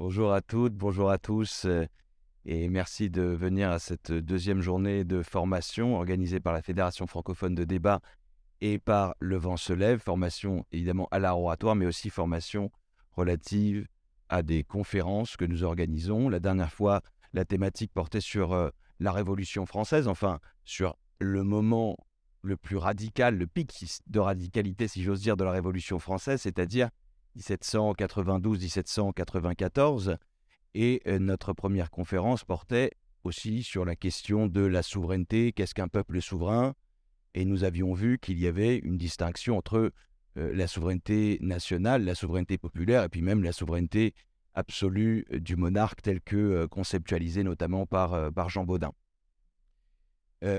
Bonjour à toutes, bonjour à tous, euh, et merci de venir à cette deuxième journée de formation organisée par la Fédération francophone de débat et par Le Vent se lève, formation évidemment à l'art oratoire, mais aussi formation relative à des conférences que nous organisons. La dernière fois, la thématique portait sur euh, la Révolution française, enfin sur le moment le plus radical, le pic de radicalité, si j'ose dire, de la Révolution française, c'est-à-dire 1792-1794. Et euh, notre première conférence portait aussi sur la question de la souveraineté, qu'est-ce qu'un peuple souverain Et nous avions vu qu'il y avait une distinction entre euh, la souveraineté nationale, la souveraineté populaire, et puis même la souveraineté absolue du monarque telle que euh, conceptualisée notamment par, par Jean Baudin.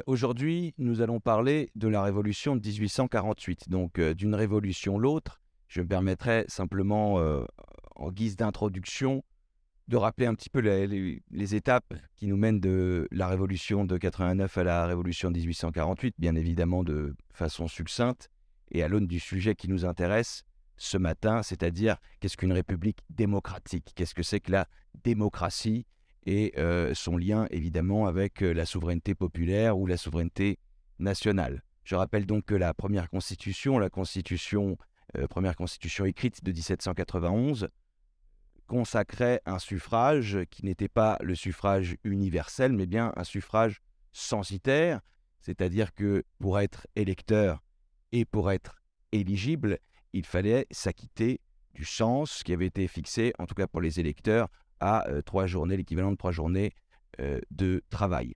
Aujourd'hui, nous allons parler de la révolution de 1848, donc d'une révolution l'autre, je me permettrai simplement, euh, en guise d'introduction, de rappeler un petit peu les, étapes qui nous mènent de la révolution de 89 à la révolution de 1848, bien évidemment de façon succincte et à l'aune du sujet qui nous intéresse ce matin, c'est-à-dire qu'est-ce qu'une république démocratique, qu'est-ce que c'est que la démocratie? Et euh, son lien évidemment avec euh, la souveraineté populaire ou la souveraineté nationale. Je rappelle donc que la première constitution, la constitution première constitution écrite de 1791, consacrait un suffrage qui n'était pas le suffrage universel, mais bien un suffrage censitaire, c'est-à-dire que pour être électeur et pour être éligible, il fallait s'acquitter du sens qui avait été fixé, en tout cas pour les électeurs, à euh, trois journées, l'équivalent de trois journées euh, de travail.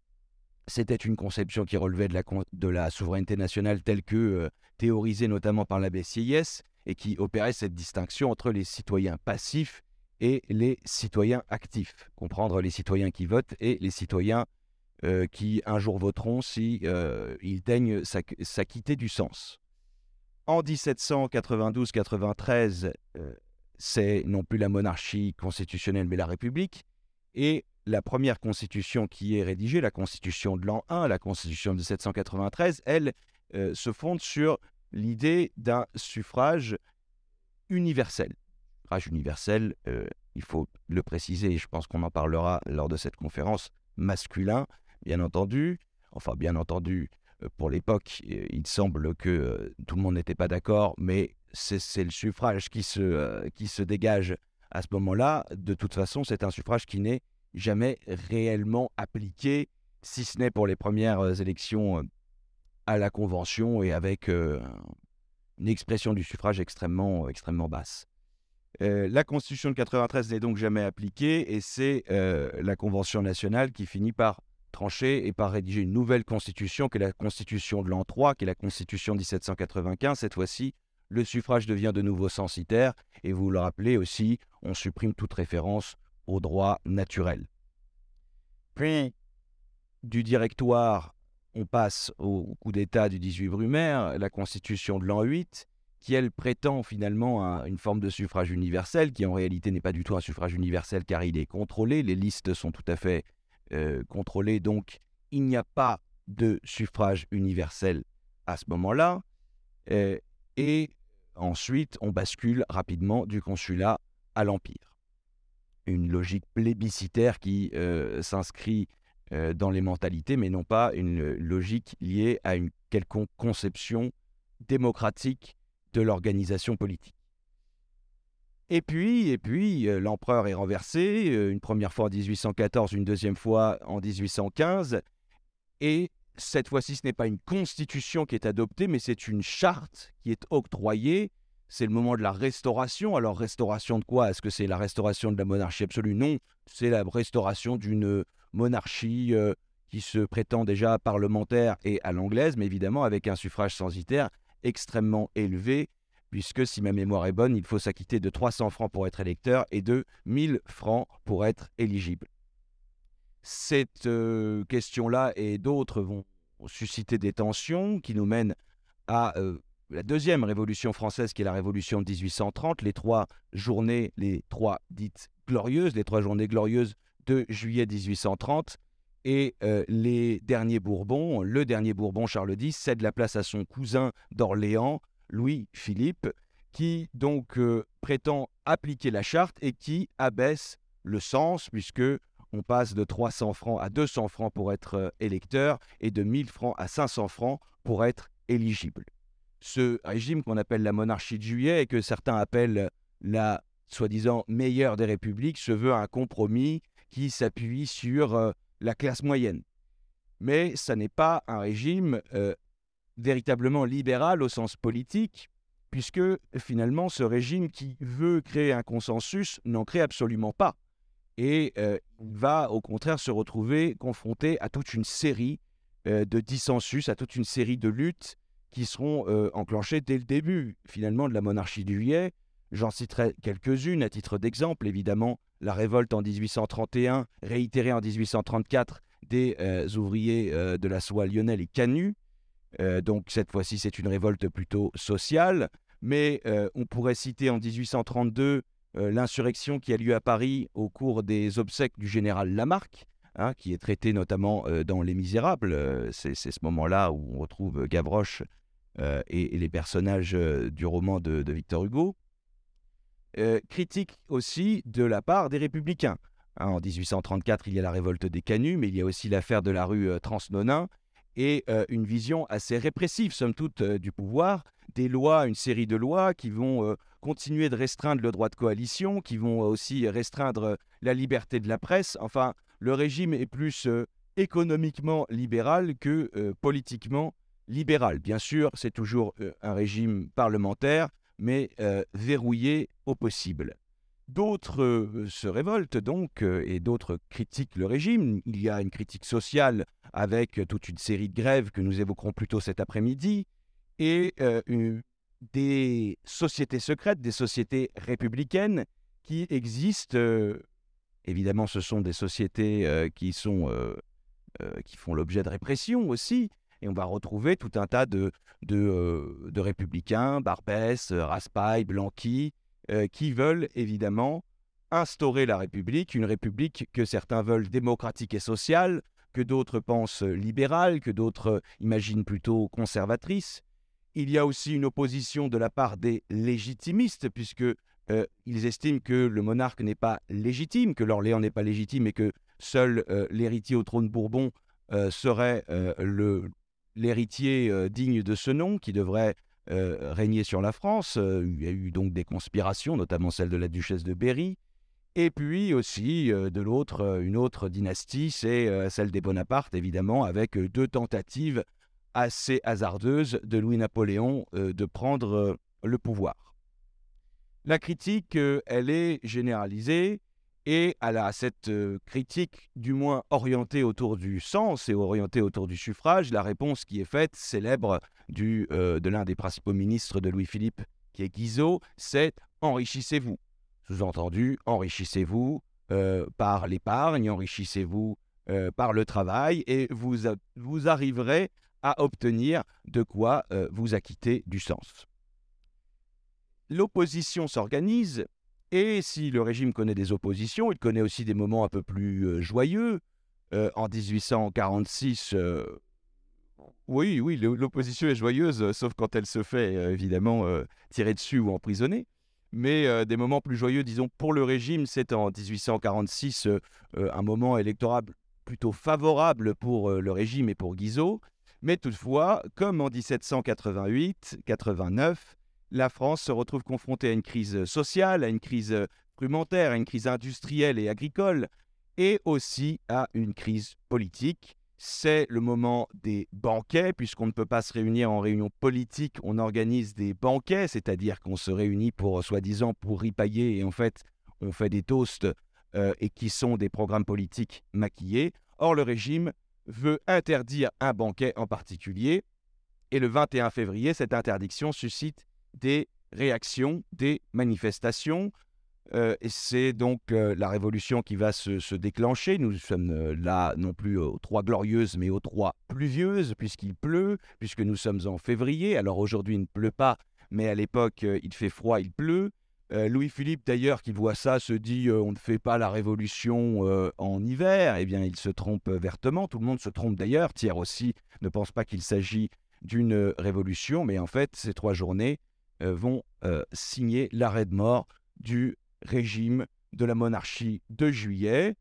C'était une conception qui relevait de la, souveraineté nationale telle que théorisée notamment par l'abbé Sieyès et qui opérait cette distinction entre les citoyens passifs et les citoyens actifs. Comprendre les citoyens qui votent et les citoyens euh, qui un jour voteront si euh, ils daignent s'acquitter du sens. En 1792-93, euh, c'est non plus la monarchie constitutionnelle mais la République. Et la première constitution qui est rédigée, la constitution de l'an 1, la constitution de 1793, elle se fonde sur l'idée d'un suffrage universel. Suffrage universel, euh, il faut le préciser, et je pense qu'on en parlera lors de cette conférence, masculin, bien entendu. Enfin, bien entendu, euh, pour l'époque, euh, il semble que tout le monde n'était pas d'accord, mais c'est le suffrage qui se, qui se dégage à ce moment-là. De toute façon, c'est un suffrage qui n'est jamais réellement appliqué, si ce n'est pour les premières élections à la Convention et avec euh, une expression du suffrage extrêmement, extrêmement basse. Euh, la Constitution de 93 n'est donc jamais appliquée et c'est euh, la Convention nationale qui finit par trancher et par rédiger une nouvelle Constitution qui est la Constitution de l'an 3, qui est la Constitution 1795. Cette fois-ci, le suffrage devient de nouveau censitaire et vous le rappelez aussi, on supprime toute référence au droit naturel. Puis, du directoire on passe au coup d'État du 18 Brumaire, la constitution de l'an 8, qui elle prétend finalement à une forme de suffrage universel, qui en réalité n'est pas du tout un suffrage universel car il est contrôlé, les listes sont tout à fait euh, contrôlées, donc il n'y a pas de suffrage universel à ce moment-là. Euh, et ensuite, on bascule rapidement du consulat à l'Empire. Une logique plébiscitaire qui euh, s'inscrit euh, dans les mentalités, mais non pas une logique liée à une quelconque conception démocratique de l'organisation politique. Et puis, et puis euh, l'empereur est renversé, euh, une première fois en 1814, une deuxième fois en 1815, et cette fois-ci, ce n'est pas une constitution qui est adoptée, mais c'est une charte qui est octroyée. C'est le moment de la restauration. Alors, restauration de quoi? Est-ce que c'est la restauration de la monarchie absolue? Non, c'est la restauration d'une monarchie euh, qui se prétend déjà parlementaire et à l'anglaise, mais évidemment avec un suffrage censitaire extrêmement élevé, puisque si ma mémoire est bonne, il faut s'acquitter de 300 francs pour être électeur et de 1000 francs pour être éligible. Cette euh, question-là et d'autres vont susciter des tensions qui nous mènent à euh, la deuxième révolution française qui est la révolution de 1830, les trois journées, les trois dites glorieuses, les trois journées glorieuses de juillet 1830. Et euh, les derniers Bourbons, le dernier Bourbon Charles X, cède la place à son cousin d'Orléans, Louis-Philippe, qui donc euh, prétend appliquer la charte et qui abaisse le sens, puisque on passe de 300 francs à 200 francs pour être électeur et de 1000 francs à 500 francs pour être éligible. Ce régime qu'on appelle la monarchie de juillet et que certains appellent la soi-disant meilleure des républiques se veut un compromis qui s'appuie sur la classe moyenne. Mais ça n'est pas un régime véritablement libéral au sens politique, puisque finalement ce régime qui veut créer un consensus n'en crée absolument pas. Et il va au contraire se retrouver confronté à toute une série de dissensus, à toute une série de luttes qui seront enclenchées dès le début finalement de la monarchie du juillet. J'en citerai quelques-unes à titre d'exemple, évidemment, la révolte en 1831, réitérée en 1834 des ouvriers de la soie Lionel et Canu. donc cette fois-ci, c'est une révolte plutôt sociale, mais on pourrait citer en 1832 l'insurrection qui a lieu à Paris au cours des obsèques du général Lamarck, hein, qui est traité notamment dans Les Misérables. c'est ce moment-là où on retrouve Gavroche et, les personnages du roman de Victor Hugo. Euh, critique aussi de la part des républicains. Hein, en 1834, il y a la révolte des Canuts, mais il y a aussi l'affaire de la rue euh, Transnonain et euh, une vision assez répressive, somme toute, du pouvoir, des lois, une série de lois qui vont continuer de restreindre le droit de coalition, qui vont aussi restreindre la liberté de la presse. Enfin, le régime est plus économiquement libéral que politiquement libéral. Bien sûr, c'est toujours un régime parlementaire mais euh, verrouillé au possible. D'autres euh, se révoltent donc euh, et d'autres critiquent le régime. Il y a une critique sociale avec toute une série de grèves que nous évoquerons plus tôt cet après-midi et des sociétés secrètes, des sociétés républicaines qui existent. évidemment, ce sont des sociétés qui, sont, qui font l'objet de répression aussi, et on va retrouver tout un tas de, de, euh, républicains, Barbès, euh, Raspail, Blanqui, euh, qui veulent évidemment instaurer la République, une République que certains veulent démocratique et sociale, que d'autres pensent libérale, que d'autres imaginent plutôt conservatrice. Il y a aussi une opposition de la part des légitimistes, puisque ils estiment que le monarque n'est pas légitime, que l'Orléans n'est pas légitime et que seul l'héritier au trône Bourbon serait le, l'héritier euh, digne de ce nom qui devrait euh, régner sur la France. Euh, il y a eu donc des conspirations, notamment celle de la duchesse de Berry. Et puis aussi, de l'autre, une autre dynastie, c'est celle des Bonaparte, évidemment, avec deux tentatives assez hasardeuses de Louis-Napoléon de prendre le pouvoir. La critique, elle est généralisée. Et à, cette euh, critique, du moins orientée autour du sens et orientée autour du suffrage, la réponse qui est faite, célèbre euh, de l'un des principaux ministres de Louis-Philippe, qui est Guizot, c'est enrichissez-vous. Sous-entendu, enrichissez-vous euh, par l'épargne, enrichissez-vous par le travail, et vous, vous arriverez à obtenir de quoi vous acquitter du sens. L'opposition s'organise et si le régime connaît des oppositions, il connaît aussi des moments un peu plus euh, joyeux. Euh, en 1846, euh, oui, oui, l'opposition est joyeuse, sauf quand elle se fait évidemment tirer dessus ou emprisonner. Mais des moments plus joyeux, disons, pour le régime, c'est en 1846 un moment électoral plutôt favorable pour le régime et pour Guizot. Mais toutefois, comme en 1788-89, la France se retrouve confrontée à une crise sociale, à une crise frumentaire, à une crise industrielle et agricole, et aussi à une crise politique. C'est le moment des banquets, puisqu'on ne peut pas se réunir en réunion politique, on organise des banquets, c'est-à-dire qu'on se réunit pour, soi-disant, pour ripailler, et en fait, on fait des toasts euh, et qui sont des programmes politiques maquillés. Or, le régime veut interdire un banquet en particulier, et le 21 février, cette interdiction suscite des réactions, des manifestations. Euh, et c'est donc euh, la révolution qui va se, déclencher. Nous sommes euh, là non plus aux trois glorieuses, mais aux trois pluvieuses, puisqu'il pleut, puisque nous sommes en février. Alors aujourd'hui, il ne pleut pas, mais à l'époque, il fait froid, il pleut. Louis-Philippe, d'ailleurs, qui voit ça, se dit on ne fait pas la révolution en hiver. Eh bien, il se trompe vertement. Tout le monde se trompe d'ailleurs. Thiers aussi ne pense pas qu'il s'agit d'une révolution, mais en fait, ces trois journées vont euh, signer l'arrêt de mort du régime de la monarchie de juillet.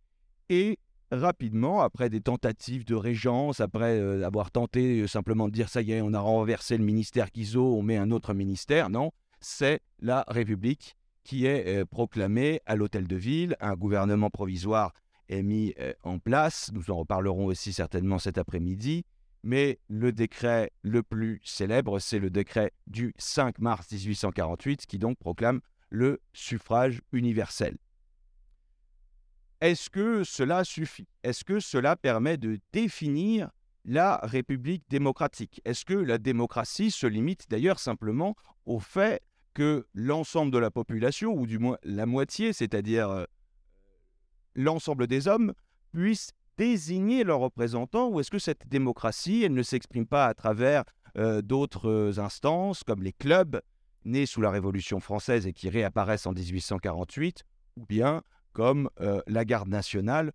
Et rapidement, après des tentatives de régence, après euh, avoir tenté euh, simplement de dire ça y est, on a renversé le ministère Guizot, on met un autre ministère, non, c'est la République qui est euh, proclamée à l'hôtel de ville, un gouvernement provisoire est mis en place, nous en reparlerons aussi certainement cet après-midi, mais le décret le plus célèbre, c'est le décret du 5 mars 1848 qui donc proclame le suffrage universel. Est-ce que cela suffit? Est-ce que cela permet de définir la République démocratique? Est-ce que la démocratie se limite d'ailleurs simplement au fait que l'ensemble de la population, ou du moins la moitié, c'est-à-dire euh, l'ensemble des hommes, puisse désigner leurs représentants Ou est-ce que cette démocratie, elle ne s'exprime pas à travers euh, d'autres instances, comme les clubs, nés sous la Révolution française et qui réapparaissent en 1848, ou bien comme euh, la garde nationale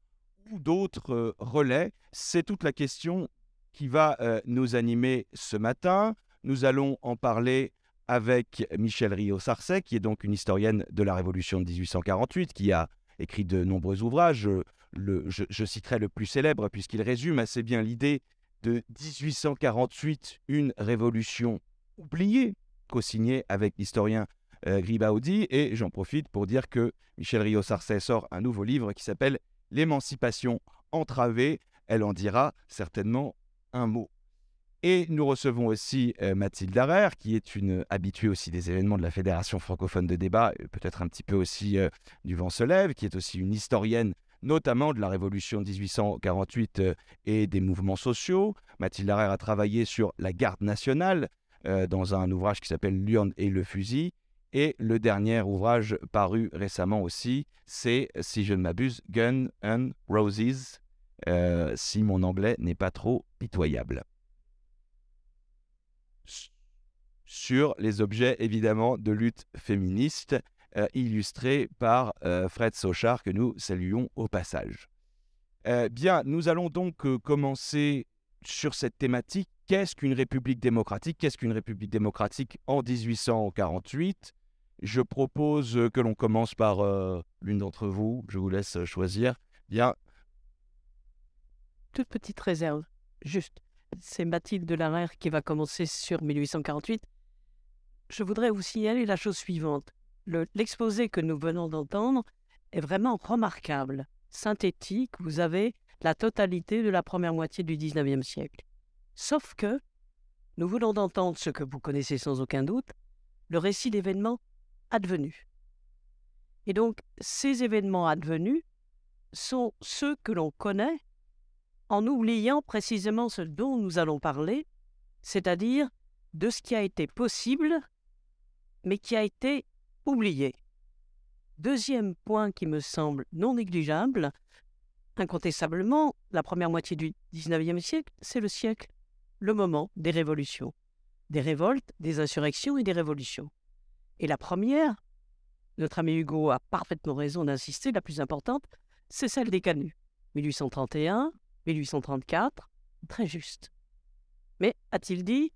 ou d'autres euh, relais? C'est toute la question qui va euh, nous animer ce matin. Nous allons en parler avec Michel Rio-Sarcey, qui est donc une historienne de la Révolution de 1848, qui a écrit de nombreux ouvrages. Je, citerai le plus célèbre, puisqu'il résume assez bien l'idée de 1848, une révolution oubliée, co-signée avec l'historien euh, Gribaudi. Et j'en profite pour dire que Michel Rio-Sarcey sort un nouveau livre qui s'appelle L'émancipation entravée. Elle en dira certainement un mot. Et nous recevons aussi euh, Mathilde Larère, qui est une habituée aussi des événements de la Fédération francophone de débat, peut-être un petit peu aussi euh, du vent se lève, qui est aussi une historienne notamment de la Révolution 1848 et des mouvements sociaux. Mathilde Larère a travaillé sur la garde nationale dans un ouvrage qui s'appelle L'urne et le fusil. Et le dernier ouvrage paru récemment aussi, c'est, si je ne m'abuse, Gun and Roses, euh, si mon anglais n'est pas trop pitoyable. Sur les objets, évidemment, de lutte féministe, euh, illustrés par euh, Fred Sochard, que nous saluons au passage. bien, nous allons donc commencer sur cette thématique. Qu'est-ce qu'une république démocratique? Qu'est-ce qu'une république démocratique en 1848 je propose euh, que l'on commence par euh, l'une d'entre vous. Je vous laisse euh, choisir. Bien. Toute petite réserve. Juste. C'est Mathilde Larère qui va commencer sur 1848. Je voudrais vous signaler la chose suivante. L'exposé que nous venons d'entendre est vraiment remarquable, synthétique. Vous avez la totalité de la première moitié du 19e siècle. Sauf que nous voulons d'entendre ce que vous connaissez sans aucun doute, le récit d'événements advenus. Et donc, ces événements advenus sont ceux que l'on connaît en oubliant précisément ce dont nous allons parler, c'est-à-dire de ce qui a été possible, mais qui a été oublié. Deuxième point qui me semble non négligeable, incontestablement, la première moitié du XIXe siècle, c'est le siècle, le moment des révolutions, des révoltes, des insurrections et des révolutions. Et la première, notre ami Hugo a parfaitement raison d'insister, la plus importante, c'est celle des canuts. 1831, 1834, très juste. Mais, a-t-il dit,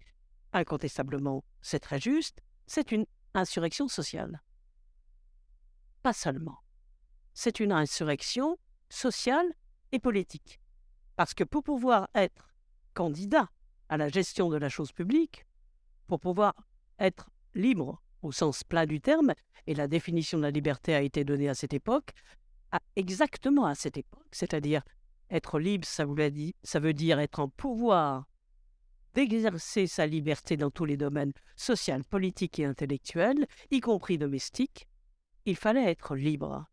incontestablement, c'est très juste, c'est une insurrection sociale. Pas seulement. C'est une insurrection sociale et politique. Parce que pour pouvoir être candidat à la gestion de la chose publique, pour pouvoir être libre au sens plat du terme, et la définition de la liberté a été donnée à cette époque, exactement à cette époque, c'est-à-dire être libre, ça, dit, ça veut dire être en pouvoir d'exercer sa liberté dans tous les domaines social, politique et intellectuel, y compris domestique, il fallait être libre.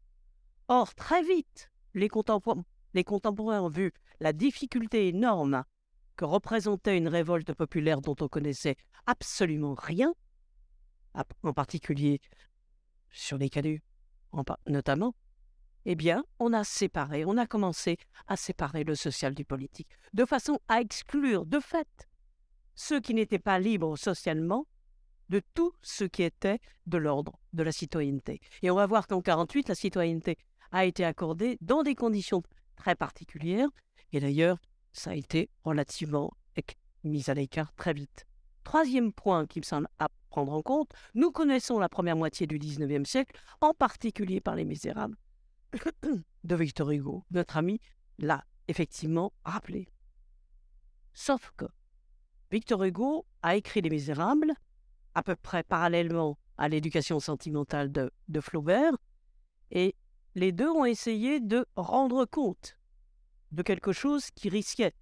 Or, très vite, les contemporains, ont vu la difficulté énorme que représentait une révolte populaire dont on connaissait absolument rien, en particulier sur les canuts notamment, eh bien, on a séparé, on a commencé à séparer le social du politique, de façon à exclure de fait ceux qui n'étaient pas libres socialement de tout ce qui était de l'ordre de la citoyenneté. Et on va voir qu'en 48, la citoyenneté a été accordée dans des conditions très particulières, et d'ailleurs, ça a été relativement mis à l'écart très vite. Troisième point qui me semble à prendre en compte, nous connaissons la première moitié du XIXe siècle, en particulier par les Misérables. de Victor Hugo. Notre ami l'a effectivement rappelé. Sauf que Victor Hugo a écrit Les Misérables à peu près parallèlement à l'éducation sentimentale de, Flaubert, et les deux ont essayé de rendre compte de quelque chose qui risquait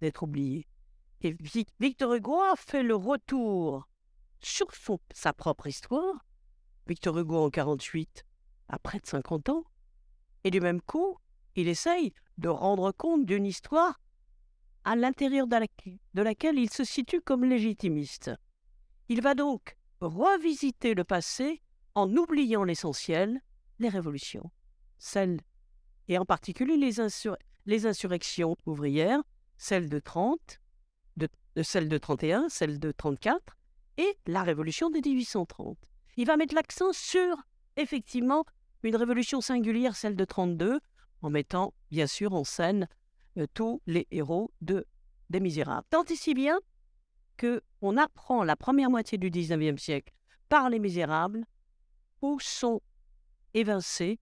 d'être oublié. Et Victor Hugo a fait le retour sur sa propre histoire. Victor Hugo en 48 a près de 50 ans. Et du même coup, il essaye de rendre compte d'une histoire à l'intérieur de, de laquelle il se situe comme légitimiste. Il va donc revisiter le passé en oubliant l'essentiel, les révolutions, celles, et en particulier les, insurrections ouvrières, celles de 30, de, celles de 31, celles de 34, et la révolution de 1830. Il va mettre l'accent sur, effectivement, une révolution singulière, celle de 32, en mettant, bien sûr, en scène tous les héros de des Misérables. Tant et si bien que on apprend la première moitié du XIXe siècle par les Misérables, où sont évincés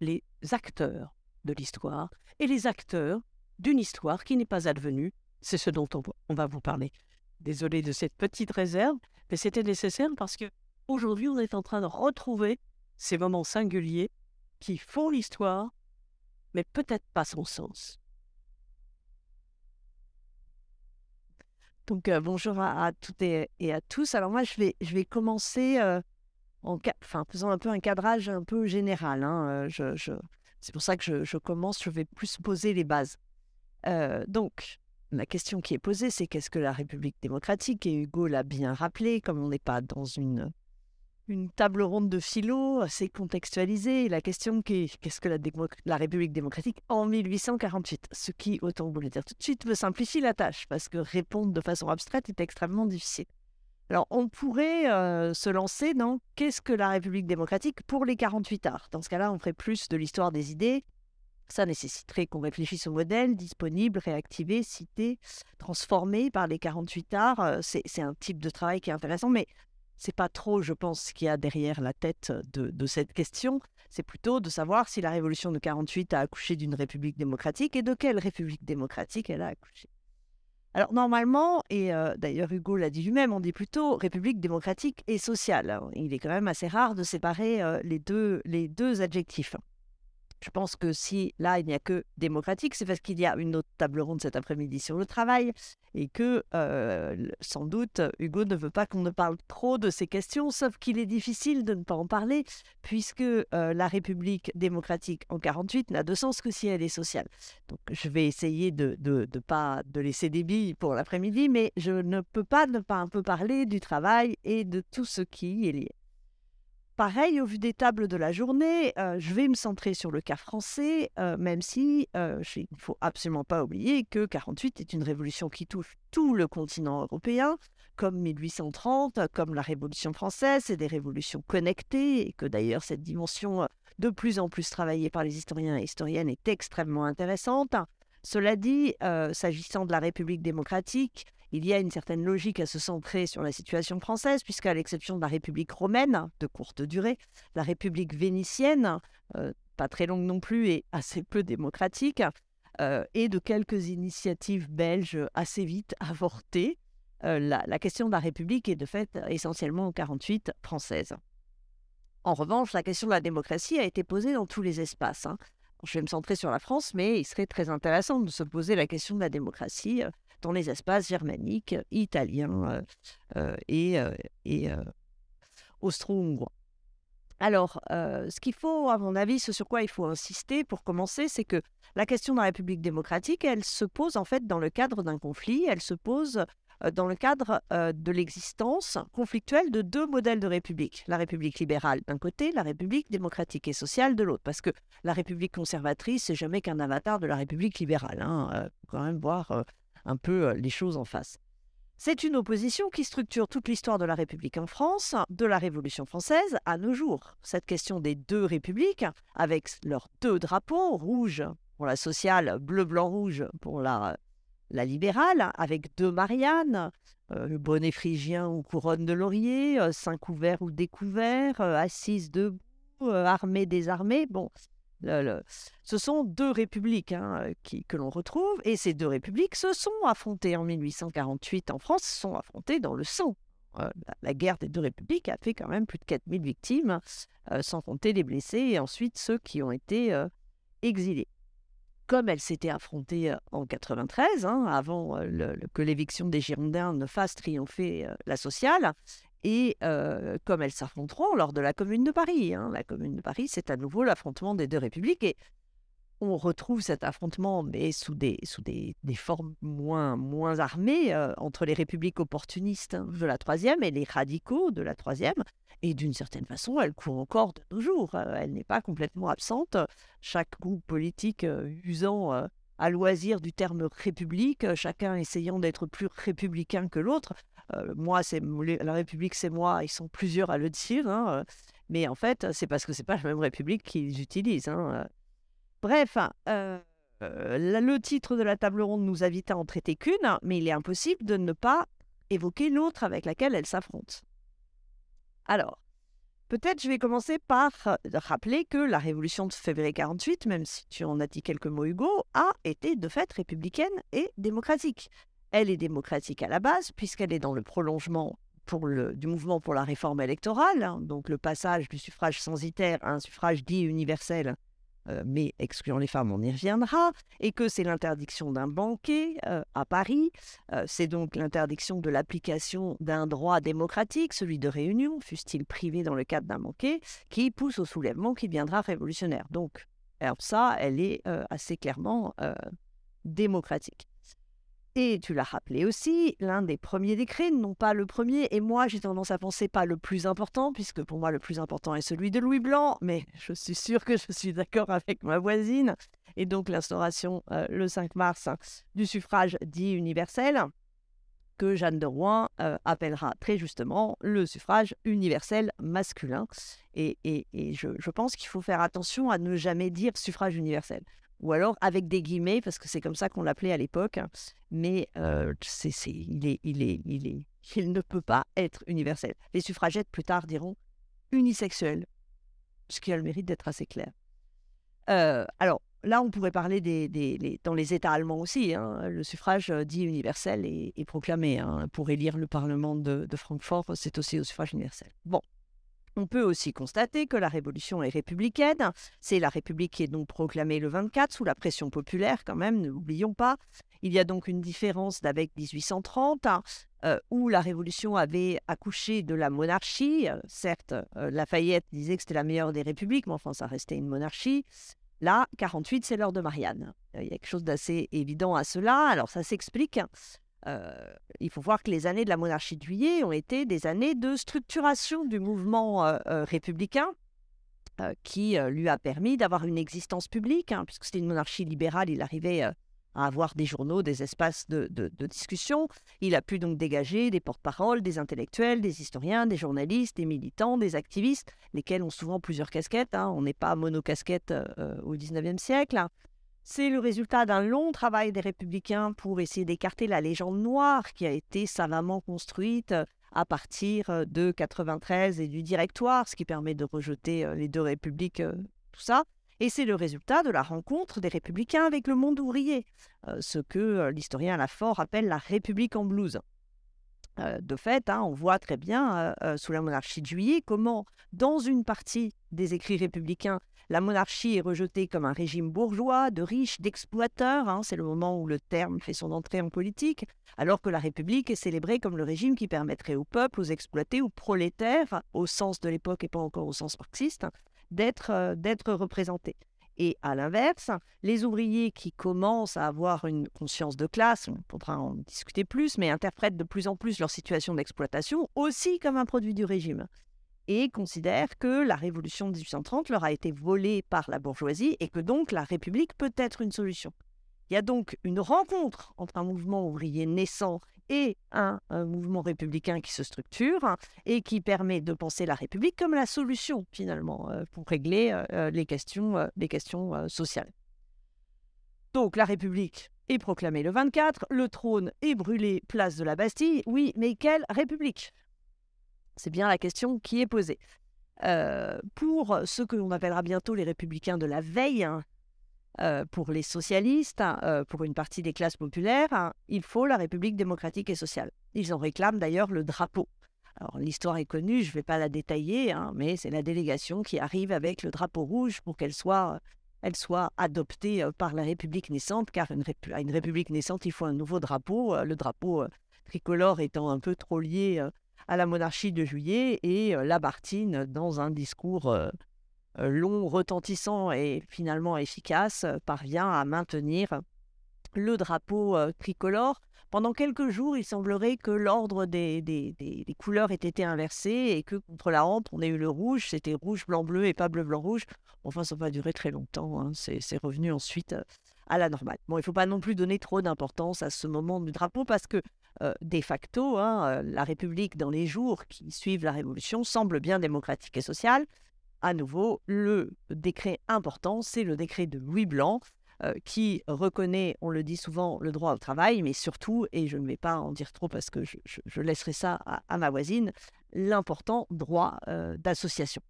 les acteurs de l'histoire et les acteurs d'une histoire qui n'est pas advenue. C'est ce dont on, va vous parler. Désolé de cette petite réserve, mais c'était nécessaire parce que aujourd'hui on est en train de retrouver ces moments singuliers qui font l'histoire, mais peut-être pas son sens. Donc bonjour à, toutes et, à tous. Alors moi je vais, je vais commencer en faisant un peu un cadrage un peu général. Hein. Je, c'est pour ça que je, commence, je vais plus poser les bases. Donc, la question qui est posée, c'est qu'est-ce que la République démocratique? Et Hugo l'a bien rappelé, comme on n'est pas dans une, une table ronde de philo, c'est contextualisé. La question qui est qu'est-ce que la, la, République démocratique en 1848 Ce qui, autant vous le dire tout de suite, me simplifie la tâche, parce que répondre de façon abstraite est extrêmement difficile. Alors, on pourrait euh, se lancer dans qu'est-ce que la République démocratique pour les 48 arts? Dans ce cas-là, on ferait plus de l'histoire des idées. Ça nécessiterait qu'on réfléchisse au modèle disponible, réactivé, cité, transformé par les 48 arts. Euh, c'est un type de travail qui est intéressant, mais c'est pas trop, je pense, ce qu'il y a derrière la tête de, cette question. C'est plutôt de savoir si la révolution de 48 a accouché d'une république démocratique et de quelle république démocratique elle a accouché. Alors normalement, et d'ailleurs Hugo l'a dit lui-même, on dit plutôt République démocratique et sociale. Il est quand même assez rare de séparer les deux adjectifs. Je pense que si là, il n'y a que démocratique, c'est parce qu'il y a une autre table ronde cet après-midi sur le travail et que euh, sans doute Hugo ne veut pas qu'on ne parle trop de ces questions, sauf qu'il est difficile de ne pas en parler puisque euh, la République démocratique en 48 n'a de sens que si elle est sociale. Donc je vais essayer de ne pas de laisser des billes pour l'après-midi, mais je ne peux pas ne pas un peu parler du travail et de tout ce qui est lié. Pareil, au vu des tables de la journée, euh, je vais me centrer sur le cas français, euh, même si euh, il ne faut absolument pas oublier que 48 est une révolution qui touche tout le continent européen, comme 1830, comme la Révolution française, c'est des révolutions connectées, et que d'ailleurs cette dimension de plus en plus travaillée par les historiens et historiennes est extrêmement intéressante. Cela dit, s'agissant de la République démocratique, il y a une certaine logique à se centrer sur la situation française, puisqu'à l'exception de la République romaine, de courte durée, la République vénitienne, euh, pas très longue non plus et assez peu démocratique, euh, et de quelques initiatives belges assez vite avortées, euh, la, question de la République est de fait essentiellement en 48 française. En revanche, la question de la démocratie a été posée dans tous les espaces. Hein. Je vais me centrer sur la France, mais il serait très intéressant de se poser la question de la démocratie dans les espaces germaniques, italiens euh, euh, et, euh, et austro-hongrois. Alors, ce qu'il faut, à mon avis, ce sur quoi il faut insister pour commencer, c'est que la question de la République démocratique, elle se pose en fait dans le cadre d'un conflit, elle se pose dans le cadre de l'existence conflictuelle de deux modèles de République. La République libérale d'un côté, la République démocratique et sociale de l'autre. Parce que la République conservatrice, c'est jamais qu'un avatar de la République libérale. Hein. faut quand même voir un peu les choses en face. C'est une opposition qui structure toute l'histoire de la République en France, de la Révolution française à nos jours. Cette question des deux républiques, avec leurs deux drapeaux, rouge pour la sociale, bleu, blanc, rouge pour la, la libérale, avec deux Marianne, euh, bonnet phrygien ou couronne de laurier, euh, sein couvert ou découvert, euh, assise debout, armée, désarmée. Bon, ce sont deux républiques hein, qui, que l'on retrouve, et ces deux républiques se sont affrontées en 1848 en France, se sont affrontées dans le sang. la, guerre des deux républiques a fait quand même plus de 4000 victimes, sans compter les blessés et ensuite ceux qui ont été exilés comme elle s'était affrontée en 93, hein, avant que l'éviction des Girondins ne fasse triompher la sociale, et comme elles s'affronteront lors de la Commune de Paris. Hein. La Commune de Paris, c'est à nouveau l'affrontement des deux républiques, on retrouve cet affrontement, mais sous des, sous des, formes moins, moins armées, entre les républiques opportunistes de la troisième et les radicaux de la troisième. Et d'une certaine façon, elle court encore de nos jours. Euh, elle n'est pas complètement absente. Chaque groupe politique euh, usant euh, à loisir du terme république, chacun essayant d'être plus républicain que l'autre. moi, c'est la République, c'est moi. Ils sont plusieurs à le dire, hein, mais en fait, c'est parce que c'est pas la même République qu'ils utilisent. Hein, Bref, le titre de la table ronde nous invite à en traiter qu'une, mais il est impossible de ne pas évoquer l'autre avec laquelle elle s'affronte. Alors, peut-être je vais commencer par euh, rappeler que la révolution de février 48, même si tu en as dit quelques mots Hugo, a été de fait républicaine et démocratique. Elle est démocratique à la base puisqu'elle est dans le prolongement du mouvement pour la réforme électorale, hein, donc le passage du suffrage censitaire à un suffrage dit universel euh, mais excluant les femmes, on y reviendra, et que c'est l'interdiction d'un banquet euh, à Paris, euh, c'est donc l'interdiction de l'application d'un droit démocratique, celui de réunion, fût-il privé dans le cadre d'un banquet, qui pousse au soulèvement qui viendra révolutionnaire. Donc, ça, elle est assez clairement démocratique. Et tu l'as rappelé aussi, l'un des premiers décrets, non pas le premier, et moi j'ai tendance à penser pas le plus important, puisque pour moi le plus important est celui de Louis Blanc, mais je suis sûre que je suis d'accord avec ma voisine, et donc l'instauration euh, le 5 mars du suffrage dit universel, que Jeanne de Rouen euh, appellera très justement le suffrage universel masculin. Et, je, je pense qu'il faut faire attention à ne jamais dire suffrage universel ou alors avec des guillemets, parce que c'est comme ça qu'on l'appelait à l'époque. Mais euh, il, est, il, est, il, est, il ne peut pas être universel. Les suffragettes, plus tard, diront unisexuel, ce qui a le mérite d'être assez clair. Euh, alors, là, on pourrait parler des dans les États allemands aussi. Hein, le suffrage euh, dit universel est, proclamé. Hein, pour élire le Parlement de, de Francfort, c'est aussi au suffrage universel. Bon, on peut aussi constater que la révolution est républicaine. C'est la République qui est donc proclamée le 24 sous la pression populaire quand même, ne l'oublions pas. Il y a donc une différence d'avec 1830 euh, où la révolution avait accouché de la monarchie. certes, euh, Lafayette disait que c'était la meilleure des républiques, mais enfin ça restait une monarchie. Là, 48, c'est l'heure de Marianne. Il y a quelque chose d'assez évident à cela. Alors ça s'explique euh, il faut voir que les années de la monarchie de Juillet ont été des années de structuration du mouvement euh, euh, républicain qui lui a permis d'avoir une existence publique, hein, puisque c'était une monarchie libérale, il arrivait à avoir des journaux, des espaces de, discussion. Il a pu donc dégager des porte-paroles, des intellectuels, des historiens, des journalistes, des militants, des activistes, lesquels ont souvent plusieurs casquettes. Hein. On n'est pas monocasquette au XIXe siècle. C'est le résultat d'un long travail des républicains pour essayer d'écarter la légende noire qui a été savamment construite euh, à partir euh, de 93 et du directoire, ce qui permet de rejeter euh, les deux républiques, tout ça. Et c'est le résultat de la rencontre des républicains avec le monde ouvrier, ce que l'historien Lafort appelle la République en blouse. De fait, hein, on voit très bien sous la monarchie de Juillet comment, dans une partie des écrits républicains, la monarchie est rejetée comme un régime bourgeois, de riches, d'exploiteurs, hein, c'est le moment où le terme fait son entrée en politique, alors que la République est célébrée comme le régime qui permettrait au peuple, aux exploités, aux prolétaires, au sens de l'époque et pas encore au sens marxiste, d'être euh, d'être représentés. Et à l'inverse, les ouvriers qui commencent à avoir une conscience de classe, on pourra en discuter plus, mais interprètent de plus en plus leur situation d'exploitation aussi comme un produit du régime et considèrent que la révolution de 1830 leur a été volée par la bourgeoisie et que donc la République peut être une solution. Il y a donc une rencontre entre un mouvement ouvrier naissant et un, mouvement républicain qui se structure et qui permet de penser la République comme la solution finalement euh, pour régler euh, euh, les questions, les questions sociales. Donc la République est proclamée le 24, le trône est brûlé place de la Bastille. Oui, mais quelle République? C'est bien la question qui est posée. pour ceux que l'on appellera bientôt les républicains de la veille, pour les socialistes, hein, pour une partie des classes populaires, hein, il faut la République démocratique et sociale. Ils en réclament d'ailleurs le drapeau. Alors l'histoire est connue, je ne vais pas la détailler, mais c'est la délégation qui arrive avec le drapeau rouge pour qu'elle soit adoptée par la République naissante, car à une République naissante, il faut un nouveau drapeau, le drapeau tricolore étant un peu trop lié à la monarchie de juillet, et Labartine, dans un discours long, retentissant et finalement efficace, parvient à maintenir le drapeau tricolore pendant quelques jours, il semblerait que l'ordre des, des, couleurs ait été inversé et que contre la hampe, on ait eu le rouge. C'était rouge, blanc, bleu et pas bleu, blanc, rouge. Enfin, ça n'a pas duré très longtemps. Hein. C'est revenu ensuite euh, à la normale. Bon, il ne faut pas non plus donner trop d'importance à ce moment du drapeau parce que, euh, de facto, hein, euh, la République, dans les jours qui suivent la Révolution, semble bien démocratique et sociale. À nouveau, le décret important, c'est le décret de Louis Blanc, euh, qui reconnaît, on le dit souvent, le droit au travail, mais surtout, et je ne vais pas en dire trop parce que je, laisserai ça à, ma voisine, l'important droit euh, d'association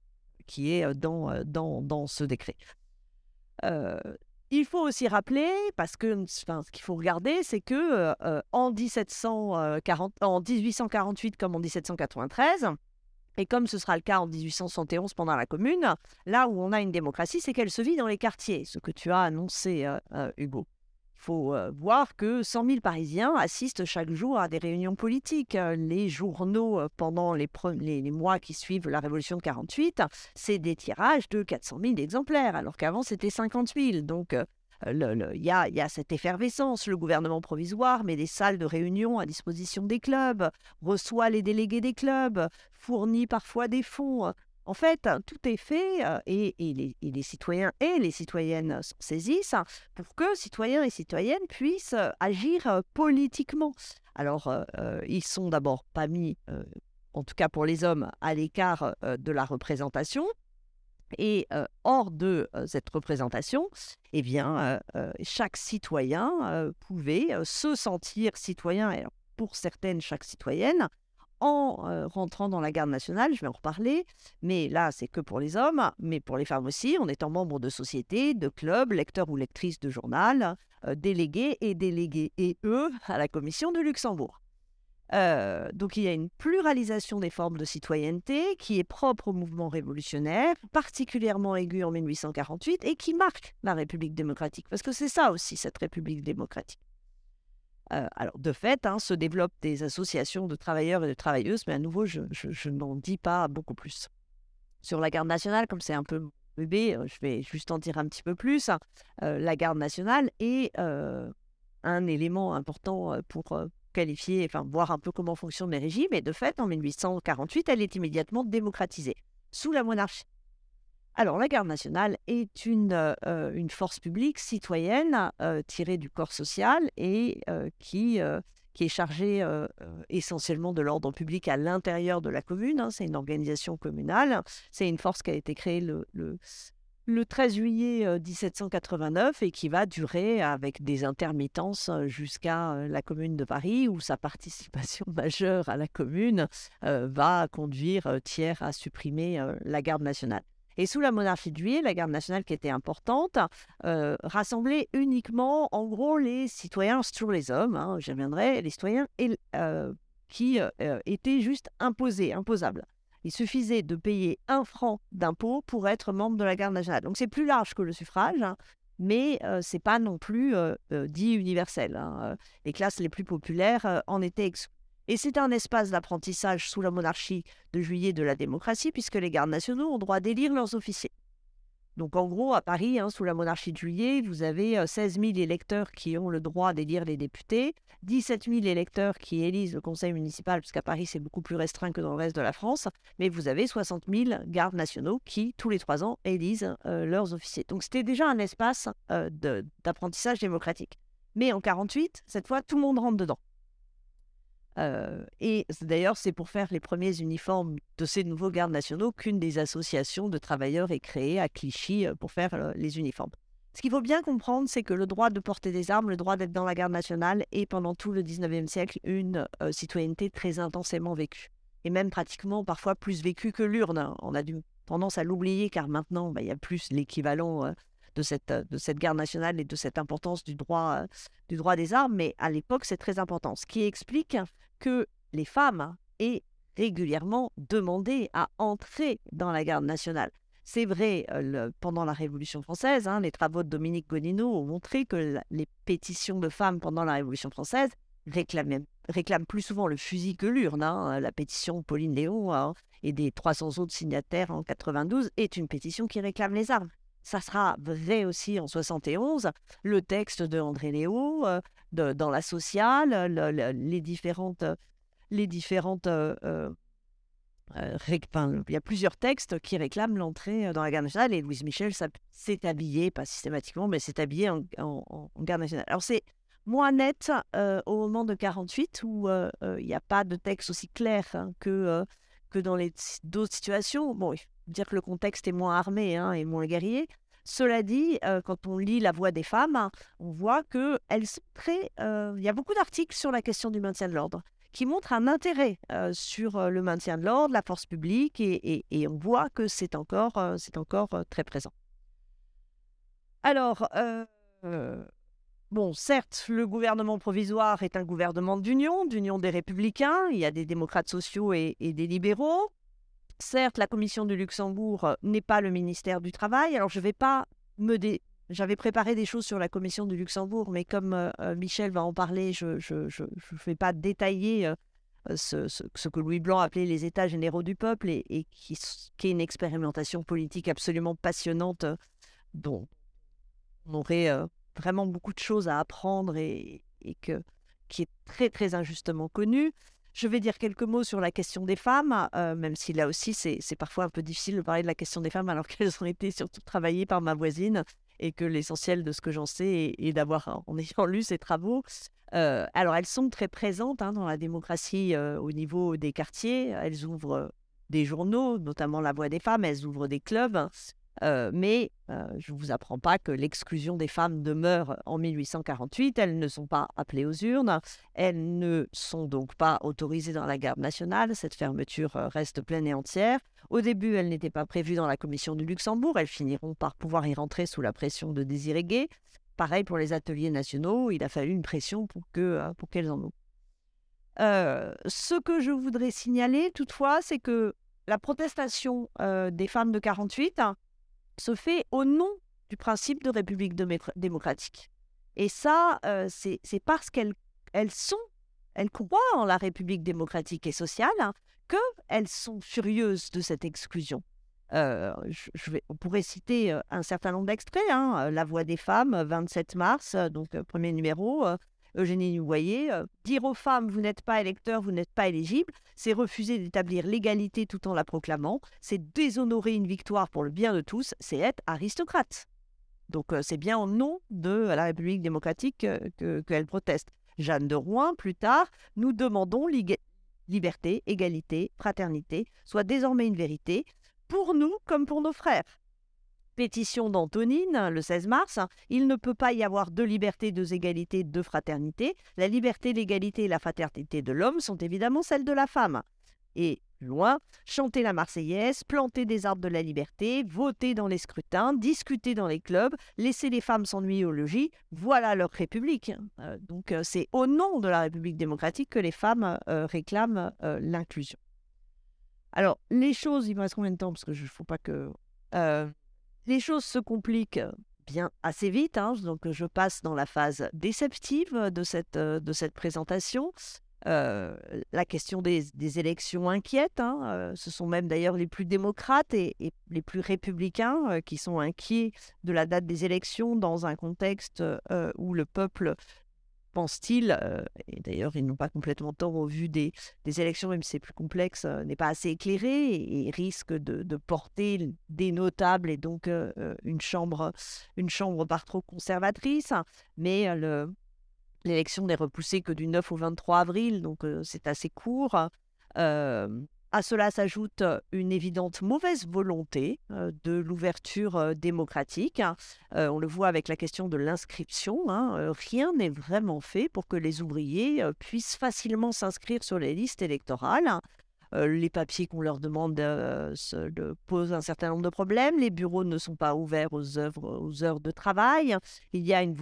qui est euh, dans, dans, dans ce décret. il faut aussi rappeler, parce que ce qu'il faut regarder, c'est que en, 1740, en 1848 comme en 1793, et comme ce sera le cas en 1871 pendant la Commune, là où on a une démocratie, c'est qu'elle se vit dans les quartiers, ce que tu as annoncé, euh, euh, Hugo. Il faut euh, voir que 100 000 Parisiens assistent chaque jour à des réunions politiques. Les journaux, pendant les, mois qui suivent la Révolution de 48, c'est des tirages de 400 000 exemplaires, alors qu'avant c'était 50 000. Donc il y, a, cette effervescence. Le gouvernement provisoire met des salles de réunion à disposition des clubs, reçoit les délégués des clubs, fournit parfois des fonds. En fait, tout est fait euh, et, les, citoyens et les citoyennes s'en saisissent pour que citoyens et citoyennes puissent euh, agir euh, politiquement. Alors, ils sont d'abord pas mis, en tout cas pour les hommes, à l'écart de la représentation. Et hors de cette représentation, eh bien, chaque citoyen pouvait se sentir citoyen, et pour certaines, chaque citoyenne, en rentrant dans la garde nationale, je vais en reparler, mais là, c'est que pour les hommes, mais pour les femmes aussi, en étant membre de sociétés, de clubs, lecteurs ou lectrices de journal, délégués et délégués et eux à la commission de Luxembourg. Euh, donc il y a une pluralisation des formes de citoyenneté qui est propre au mouvement révolutionnaire, particulièrement aiguë en 1848 et qui marque la République démocratique, parce que c'est ça aussi cette République démocratique. Euh, alors de fait, hein, se développent des associations de travailleurs et de travailleuses, mais à nouveau, je, n'en dis pas beaucoup plus. Sur la garde nationale, comme c'est un peu bébé, euh, je vais juste en dire un petit peu plus. la garde nationale est un élément important pour, qualifier, enfin voir un peu comment fonctionnent les régimes. Et de fait, en 1848, elle est immédiatement démocratisée sous la monarchie. Alors, la garde nationale est une, euh, une force publique citoyenne euh, tirée du corps social et euh, qui, qui est chargée essentiellement de l'ordre public à l'intérieur de la commune. Hein. C'est une organisation communale. C'est une force qui a été créée le, le, le 13 juillet 1789 et qui va durer avec des intermittences jusqu'à la Commune de Paris, où sa participation majeure à la Commune va conduire Thiers à supprimer la garde nationale. Et sous la monarchie de Juillet, la garde nationale qui était importante, rassemblait uniquement, en gros, les citoyens, toujours les hommes, hein, j'y reviendrai, les citoyens qui étaient juste imposés, imposables il suffisait de payer un franc d'impôt pour être membre de la garde nationale. Donc c'est plus large que le suffrage, hein, mais euh, c'est pas non plus euh, euh, dit universel. Hein. Les classes les plus populaires en étaient exclues. Et c'est un espace d'apprentissage sous la monarchie de juillet de la démocratie, puisque les gardes nationaux ont droit d'élire leurs officiers. Donc en gros, à Paris, hein, sous la monarchie de juillet, vous avez 16 000 électeurs qui ont le droit d'élire les députés, 17 000 électeurs qui élisent le conseil municipal, puisqu'à Paris c'est beaucoup plus restreint que dans le reste de la France, mais vous avez 60 000 gardes nationaux qui, tous les trois ans, élisent leurs officiers. Donc c'était déjà un espace d'apprentissage démocratique. Mais en 48, cette fois, tout le monde rentre dedans. Et d'ailleurs, c'est pour faire les premiers uniformes de ces nouveaux gardes nationaux qu'une des associations de travailleurs est créée à Clichy pour faire les uniformes. Ce qu'il faut bien comprendre, c'est que le droit de porter des armes, le droit d'être dans la garde nationale est pendant tout le 19e siècle une citoyenneté très intensément vécue. Et même pratiquement parfois plus vécue que l'urne. On a dû tendance à l'oublier car maintenant, bah, il y a plus l'équivalent de, cette, de cette garde nationale et de cette importance du droit, du droit des armes. Mais à l'époque, c'est très important. Ce qui explique que les femmes aient régulièrement demandé à entrer dans la garde nationale. C'est vrai, pendant la Révolution française, hein, les travaux de Dominique Gonino ont montré que les pétitions de femmes pendant la Révolution française réclament, plus souvent le fusil que l'urne. Hein. La pétition Pauline Léon hein, et des 300 autres signataires en 92 est une pétition qui réclame les armes. Ça sera vrai aussi en 71. Le texte de André Léo, dans la sociale, les différentes, les différentes euh, il y a plusieurs textes qui réclament l'entrée euh, dans la garde nationale et Louise Michel s'est habillée, pas systématiquement, mais s'est habillée en, garde nationale. Alors c'est moins net euh, au moment de 48 où il n'y a pas de texte aussi clair hein, que, que dans les d'autres situations. Bon, dire que le contexte est moins armé hein, et moins guerrier. Cela dit, quand on lit La Voix des femmes, on voit que elles sont très. Il y a beaucoup d'articles sur la question du maintien de l'ordre qui montre un intérêt sur le maintien de l'ordre, la force publique, et, on voit que c'est encore, c'est encore très présent. Alors, bon, certes, le gouvernement provisoire est un gouvernement d'union, d'union des républicains, il y a des démocrates sociaux et, des libéraux. Certes, la commission du Luxembourg n'est pas le ministère du Travail, alors je ne vais pas me, j'avais préparé des choses sur la commission du Luxembourg, mais comme euh, euh, Michel va en parler, je ne vais pas détailler euh, ce, que Louis Blanc appelait les États généraux du peuple et, qui, est une expérimentation politique absolument passionnante dont on aurait vraiment beaucoup de choses à apprendre et, et que, qui est très très injustement connue. Je vais dire quelques mots sur la question des femmes, même si là aussi c'est parfois un peu difficile de parler de la question des femmes alors qu'elles ont été surtout travaillées par ma voisine et que l'essentiel de ce que j'en sais est, d'avoir, en ayant lu ces travaux, euh, alors elles sont très présentes hein, dans la démocratie euh, au niveau des quartiers. Elles ouvrent des journaux, notamment La Voix des femmes, elles ouvrent des clubs. Euh, mais je ne vous apprends pas que l'exclusion des femmes demeure en 1848. Elles ne sont pas appelées aux urnes. Elles ne sont donc pas autorisées dans la garde nationale. Cette fermeture reste pleine et entière. Au début, elles n'étaient pas prévues dans la commission du Luxembourg. Elles finiront par pouvoir y rentrer sous la pression de Désiré Gay. Pareil pour les ateliers nationaux. Il a fallu une pression pour qu'elles pour qu'elles en ouvrent. ce que je voudrais signaler toutefois, c'est que la protestation des femmes de 48 se fait au nom du principe de République démocratique. Et ça, euh, c'est parce qu'elles elles sont, elles croient en la République démocratique et sociale, hein, qu'elles sont furieuses de cette exclusion. Euh, je, vais, on pourrait citer euh, un certain nombre d'extraits. Hein, La Voix des femmes, 27 mars, donc premier numéro. Eugénie Nouvoyer, euh, dire aux femmes vous n'êtes pas électeur, vous n'êtes pas éligible, c'est refuser d'établir l'égalité tout en la proclamant, c'est déshonorer une victoire pour le bien de tous, c'est être aristocrate. Donc euh, c'est bien au nom de la République démocratique euh, qu'elle proteste. Jeanne de Rouen, plus tard, nous demandons liberté, égalité, fraternité, soit désormais une vérité, pour nous comme pour nos frères pétition d'Antonine le 16 mars, il ne peut pas y avoir deux libertés, deux égalités, deux fraternités. La liberté, l'égalité et la fraternité de l'homme sont évidemment celles de la femme. Et loin, chanter la Marseillaise, planter des arbres de la liberté, voter dans les scrutins, discuter dans les clubs, laisser les femmes s'ennuyer au logis, voilà leur République. Euh, donc euh, c'est au nom de la République démocratique que les femmes euh, réclament l'inclusion. Alors, les choses, il me reste combien de temps? Parce que je ne faut pas que les choses se compliquent bien assez vite, hein, donc je passe dans la phase déceptive de cette, de cette présentation. la question des, élections inquiète. Hein, ce sont même d'ailleurs les plus démocrates et, les plus républicains qui sont inquiets de la date des élections dans un contexte où le peuple pense-t-il, euh, et d'ailleurs ils n'ont pas complètement tort au vu des, élections, même si c'est plus complexe, euh, n'est pas assez éclairé et, risque de, porter des notables et donc euh, une, chambre, une chambre par trop conservatrice. Mais l'élection n'est repoussée que du 9 au 23 avril, donc c'est assez court. À cela s'ajoute une évidente mauvaise volonté de l'ouverture démocratique. on le voit avec la question de l'inscription. Hein, rien n'est vraiment fait pour que les ouvriers puissent facilement s'inscrire sur les listes électorales. les papiers qu'on leur demande se, posent un certain nombre de problèmes. Les bureaux ne sont pas ouverts aux, aux heures de travail. Il y a une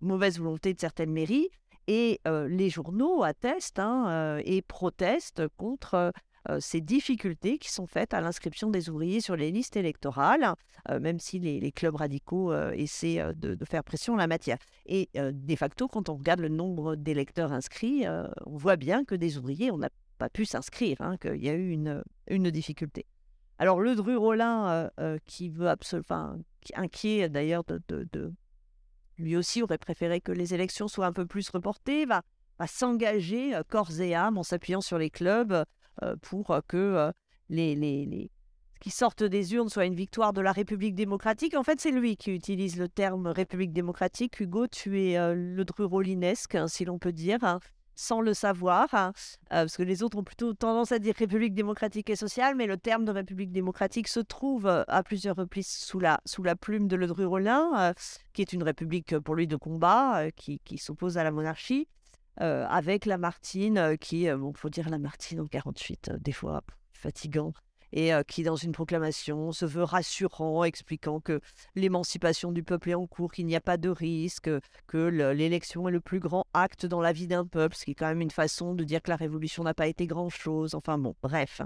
mauvaise volonté de certaines mairies. Et les journaux attestent hein, et protestent contre ces difficultés qui sont faites à l'inscription des ouvriers sur les listes électorales, même si les, clubs radicaux essaient de, faire pression en la matière. Et de facto, quand on regarde le nombre d'électeurs inscrits, on voit bien que des ouvriers, on n'a pas pu s'inscrire, hein, qu'il y a eu une, difficulté. Alors le Dru Rollin, qui veut absolument, inquiet d'ailleurs de, lui aussi aurait préféré que les élections soient un peu plus reportées, va, s'engager corps et âme en s'appuyant sur les clubs euh, pour euh, que euh, les, les, qui sortent des urnes soit une victoire de la République démocratique. En fait, c'est lui qui utilise le terme République démocratique. Hugo, tu es le drurolinesque, hein, si l'on peut dire. Hein, sans le savoir, hein, parce que les autres ont plutôt tendance à dire République démocratique et sociale, mais le terme de République démocratique se trouve à plusieurs reprises sous la, plume de Le Drurolin, qui est une république pour lui de combat, qui, qui s'oppose à la monarchie. Euh, avec Lamartine, euh, qui, euh, bon, faut dire Lamartine en 48, des fois fatigant, et qui, dans une proclamation, se veut rassurant, expliquant que l'émancipation du peuple est en cours, qu'il n'y a pas de risque, que l'élection est le plus grand acte dans la vie d'un peuple, ce qui est quand même une façon de dire que la révolution n'a pas été grand-chose. Enfin bon, bref.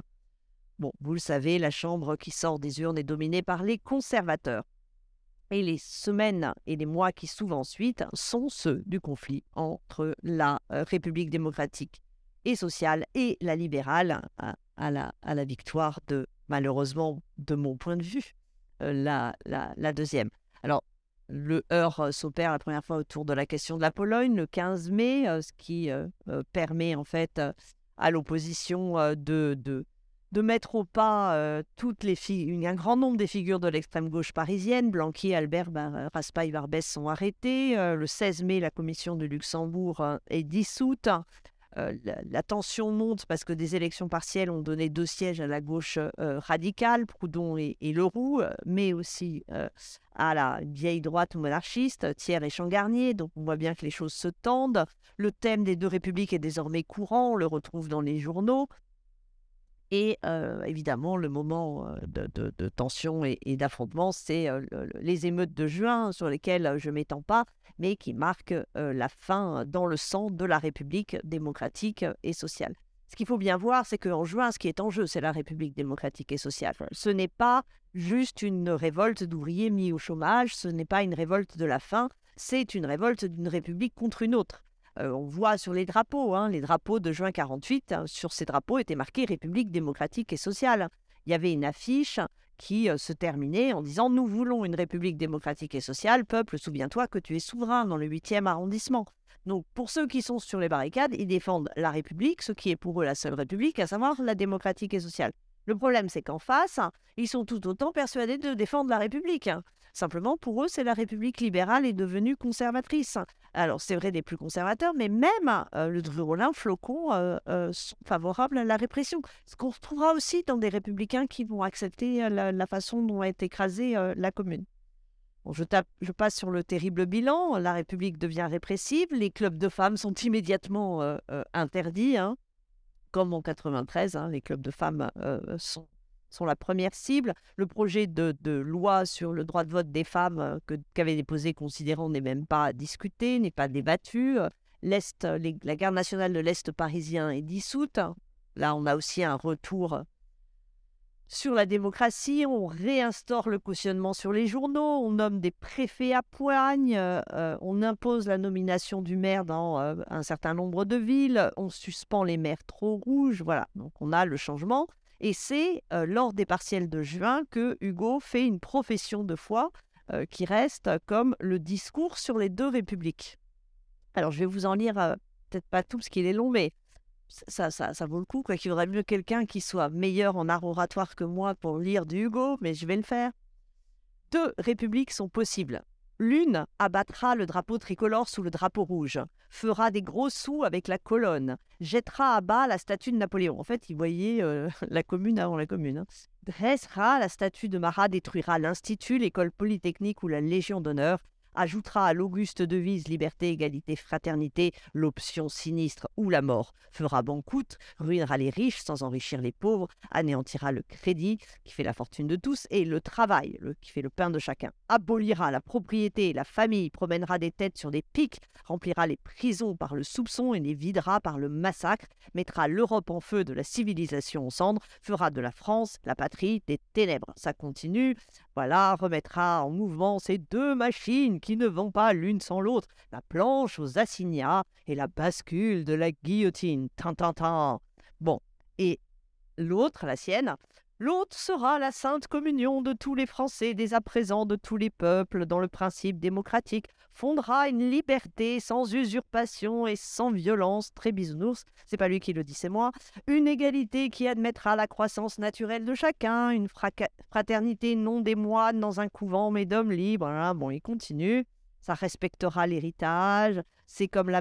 Bon, vous le savez, la Chambre qui sort des urnes est dominée par les conservateurs et les semaines et les mois qui s'ouvrent ensuite sont ceux du conflit entre la euh, République démocratique et sociale et la libérale à, la, à la, victoire de, malheureusement, de mon point de vue, euh, la, la, deuxième. Alors, le heurt euh, s'opère la première fois autour de la question de la Pologne le 15 mai, ce qui permet en fait à l'opposition de, de, de mettre au pas euh, toutes les un grand nombre des figures de l'extrême gauche parisienne. Blanqui, Albert, Raspail, Barbès sont arrêtés. Euh, le 16 mai, la commission de Luxembourg euh, est dissoute. La, tension monte parce que des élections partielles ont donné deux sièges à la gauche radicale, Proudhon et, Leroux, mais aussi à la vieille droite monarchiste, Thiers et Changarnier. Donc on voit bien que les choses se tendent. Le thème des deux républiques est désormais courant, on le retrouve dans les journaux. Et évidemment, le moment de, tension et, d'affrontement, c'est les émeutes de juin sur lesquelles je m'étends pas, mais qui marquent la fin dans le sang de la République démocratique et sociale. Ce qu'il faut bien voir, c'est qu'en juin, ce qui est en jeu, c'est la République démocratique et sociale. Ce n'est pas juste une révolte d'ouvriers mis au chômage, ce n'est pas une révolte de la faim, c'est une révolte d'une République contre une autre. On voit sur les drapeaux, hein, les drapeaux de juin 48, hein, sur ces drapeaux était marqué République démocratique et sociale. Il y avait une affiche qui se terminait en disant Nous voulons une République démocratique et sociale, peuple, souviens-toi que tu es souverain dans le 8e arrondissement. Donc pour ceux qui sont sur les barricades, ils défendent la République, ce qui est pour eux la seule République, à savoir la démocratique et sociale. Le problème, c'est qu'en face, ils sont tout autant persuadés de défendre la République. Simplement, pour eux, c'est la République libérale est devenue conservatrice. Alors, c'est vrai des plus conservateurs, mais même euh, le Drurolin, Flocon euh, euh, sont favorables à la répression. Ce qu'on retrouvera aussi dans des républicains qui vont accepter la, façon dont a été écrasée la commune. je, passe sur le terrible bilan. La République devient répressive. Les clubs de femmes sont immédiatement interdits. Hein. Comme en 93, hein, les clubs de femmes sont sont la première cible. Le projet de, loi sur le droit de vote des femmes euh, qu'avait déposé Considérant n'est même pas discuté, n'est pas débattu. L'Est, la garde nationale de l'Est parisien est dissoute. Là, on a aussi un retour sur la démocratie. On réinstaure le cautionnement sur les journaux. On nomme des préfets à poigne. Euh, on impose la nomination du maire dans euh, un certain nombre de villes. On suspend les maires trop rouges. Voilà, donc on a le changement. Et c'est lors des partiels de juin que Hugo fait une profession de foi qui reste comme le discours sur les deux républiques. Alors je vais vous en lire peut-être pas tout parce qu'il est long, mais ça, ça, vaut le coup. Quoi. Il faudrait mieux quelqu'un qui soit meilleur en art oratoire que moi pour lire du Hugo, mais je vais le faire. Deux républiques sont possibles. L'une abattra le drapeau tricolore sous le drapeau rouge, fera des gros sous avec la colonne, jettera à bas la statue de Napoléon. En fait, il voyait euh, la commune avant la commune. Hein. Dressera la statue de Marat, détruira l'Institut, l'école polytechnique ou la Légion d'honneur, ajoutera à l'auguste devise liberté, égalité, fraternité l'option sinistre où la mort. Fera banqueroute, ruinera les riches sans enrichir les pauvres, anéantira le crédit qui fait la fortune de tous et le travail qui fait le pain de chacun, abolira la propriété, la famille promènera des têtes sur des pics, remplira les prisons par le soupçon et les videra par le massacre, mettra l'Europe en feu de la civilisation en cendres, fera de la France la patrie des ténèbres. Ça continue, voilà, remettra en mouvement ces deux machines qui ne vont pas l'une sans l'autre, la planche aux assignats et la bascule de la guillotine. Tin, Bon, et l'autre, la sienne, L'autre sera la sainte communion de tous les Français, dès à présent de tous les peuples, dans le principe démocratique, fondera une liberté sans usurpation et sans violence, très bisounours, c'est pas lui qui le dit, c'est moi, une égalité qui admettra la croissance naturelle de chacun, une fraternité non des moines dans un couvent, mais d'hommes libres, voilà, bon, il continue, ça respectera l'héritage, c'est comme la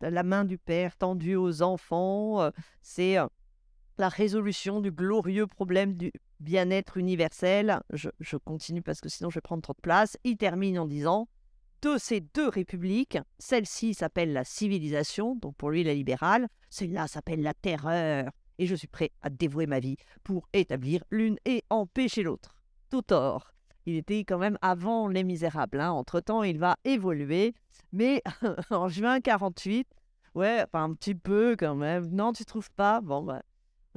la main du père tendue aux enfants, euh, c'est... La résolution du glorieux problème du bien-être universel. Je, continue parce que sinon je vais prendre trop de place. Il termine en disant de ces deux républiques, celle-ci s'appelle la civilisation, donc pour lui la libérale, celle-là s'appelle la terreur, et je suis prêt à dévouer ma vie pour établir l'une et empêcher l'autre. Tout tort. Il était quand même avant Les Misérables. Hein. Entre-temps, il va évoluer, mais en juin 48, ouais, un petit peu quand même. Non, tu trouves pas? Bon, bah,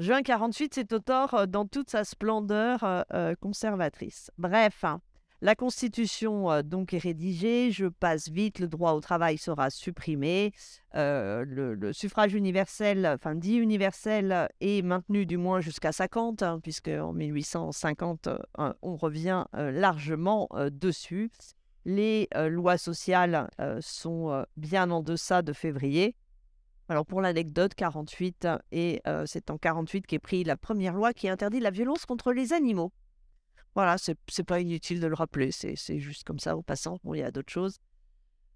Juin 48, c'est Totor euh, dans toute sa splendeur euh, euh, conservatrice. Bref, hein, la Constitution donc est rédigée, je passe vite, le droit au travail sera supprimé, le, suffrage universel, enfin dit universel, est maintenu du moins jusqu'à 50, hein, puisque en 1850, on revient largement dessus. Les lois sociales sont bien en deçà de février. Alors pour l'anecdote, 48, et euh, c'est en 48 qu'est prise la première loi qui interdit la violence contre les animaux. Voilà, c'est pas inutile de le rappeler, c'est juste comme ça au passant. Bon, il y a d'autres choses.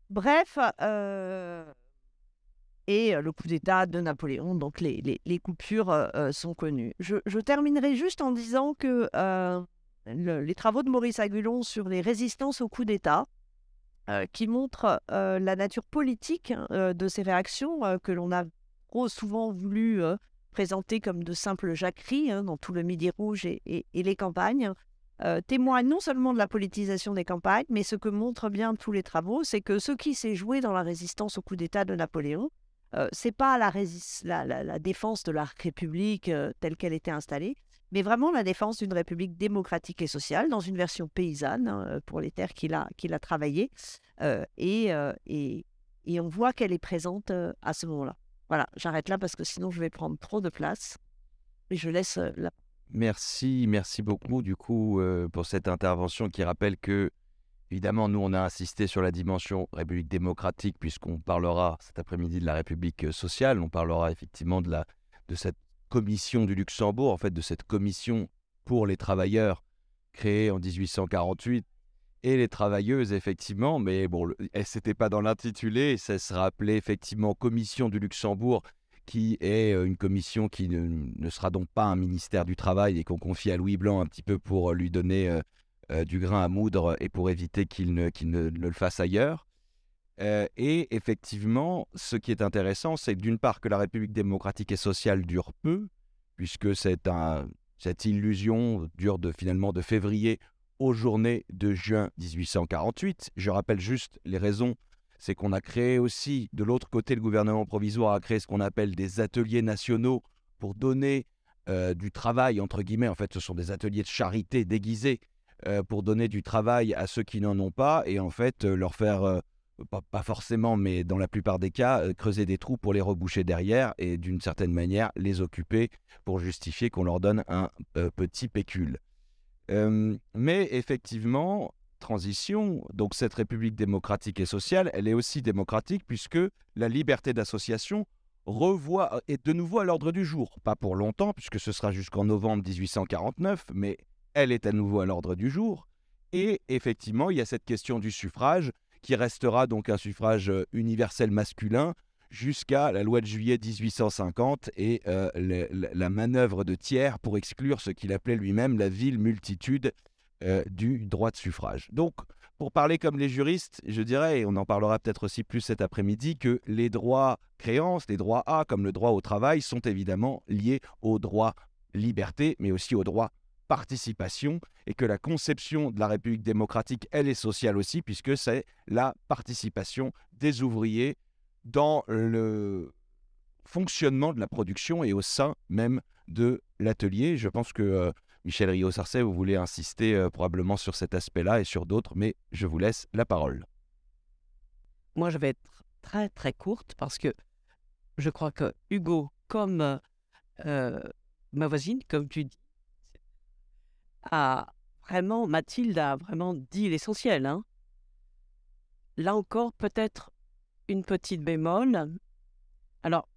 Bref, et le coup d'État de Napoléon, donc les, coupures sont connues. Je, je, terminerai juste en disant que les travaux de Maurice Agulon sur les résistances au coup d'État, euh, qui montre euh, la nature politique euh, de ces réactions que l'on a trop souvent voulu présenter comme de simples jacqueries hein, dans tout le Midi Rouge et, les campagnes, témoignent non seulement de la politisation des campagnes, mais ce que montrent bien tous les travaux, c'est que ce qui s'est joué dans la résistance au coup d'État de Napoléon, c'est pas la, la, la, défense de la République telle qu'elle était installée, mais vraiment la défense d'une république démocratique et sociale dans une version paysanne hein, euh, pour les terres qu'il a, qu'il a travaillées. Euh, et, euh, et, et, on voit qu'elle est présente à ce moment-là. Voilà, j'arrête là parce que sinon je vais prendre trop de place. Et je laisse la... Merci, merci beaucoup du coup pour cette intervention qui rappelle que, évidemment, nous on a insisté sur la dimension République démocratique puisqu'on parlera cet après-midi de la République sociale, on parlera effectivement de, la, de cette commission du Luxembourg, en fait, de cette commission pour les travailleurs créée en 1848 et les travailleuses, effectivement, mais bon, elle s'était pas dans l'intitulé, ça se rappelait effectivement Commission du Luxembourg, qui est euh, une commission qui ne, sera donc pas un ministère du Travail et qu'on confie à Louis Blanc un petit peu pour lui donner euh, euh, du grain à moudre et pour éviter qu'il ne, le fasse ailleurs. Euh, et effectivement, ce qui est intéressant, c'est d'une part que la République démocratique et sociale dure peu, puisque cette illusion dure de, finalement de février aux journées de juin 1848. Je rappelle juste les raisons. C'est qu'on a créé aussi, de l'autre côté, le gouvernement provisoire a créé ce qu'on appelle des ateliers nationaux pour donner euh, du travail, entre guillemets. En fait, ce sont des ateliers de charité déguisés euh, pour donner du travail à ceux qui n'en ont pas et en fait leur faire pas, forcément, mais dans la plupart des cas, euh, creuser des trous pour les reboucher derrière et d'une certaine manière les occuper pour justifier qu'on leur donne un euh, petit pécule. Euh, mais effectivement, transition, donc cette République démocratique et sociale, elle est aussi démocratique puisque la liberté d'association revoit, est de nouveau à l'ordre du jour. Pas pour longtemps, puisque ce sera jusqu'en novembre 1849, mais elle est à nouveau à l'ordre du jour. Et effectivement, il y a cette question du suffrage qui restera donc un suffrage euh, universel masculin jusqu'à la loi de juillet 1850 et euh, la manœuvre de Thiers pour exclure ce qu'il appelait lui-même la ville multitude euh, du droit de suffrage. Donc pour parler comme les juristes, je dirais, et on en parlera peut-être aussi plus cet après-midi, que les droits créances, les droits A, comme le droit au travail, sont évidemment liés au droit liberté, mais aussi au droit participation, et que la conception de la République démocratique, elle est sociale aussi, puisque c'est la participation des ouvriers dans le fonctionnement de la production et au sein même de l'atelier. Je pense que euh, Michel Rio-Sarcey, vous voulez insister euh, probablement sur cet aspect-là et sur d'autres, mais je vous laisse la parole. Moi, je vais être très très courte parce que je crois que Hugo, comme euh, ma voisine, comme tu dis, a vraiment, Mathilde a vraiment dit l'essentiel. Hein. Là encore, peut-être une petite bémol. Alors,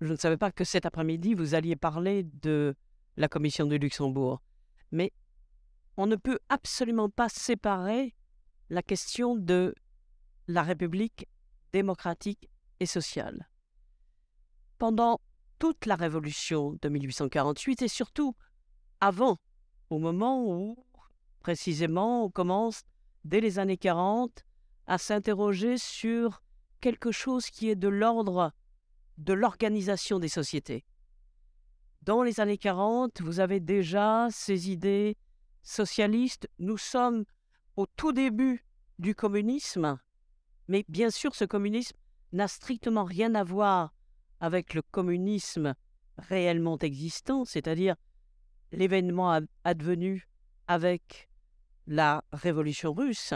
je ne savais pas que cet après-midi, vous alliez parler de la Commission de Luxembourg. Mais on ne peut absolument pas séparer la question de la République démocratique et sociale. Pendant toute la révolution de 1848 et surtout avant, au moment où précisément on commence dès les années 40 à s'interroger sur quelque chose qui est de l'ordre de l'organisation des sociétés dans les années 40, vous avez déjà ces idées socialistes. Nous sommes au tout début du communisme, mais bien sûr ce communisme n'a strictement rien à voir avec le communisme réellement existant, c'est-à-dire l'événement advenu avec la révolution russe.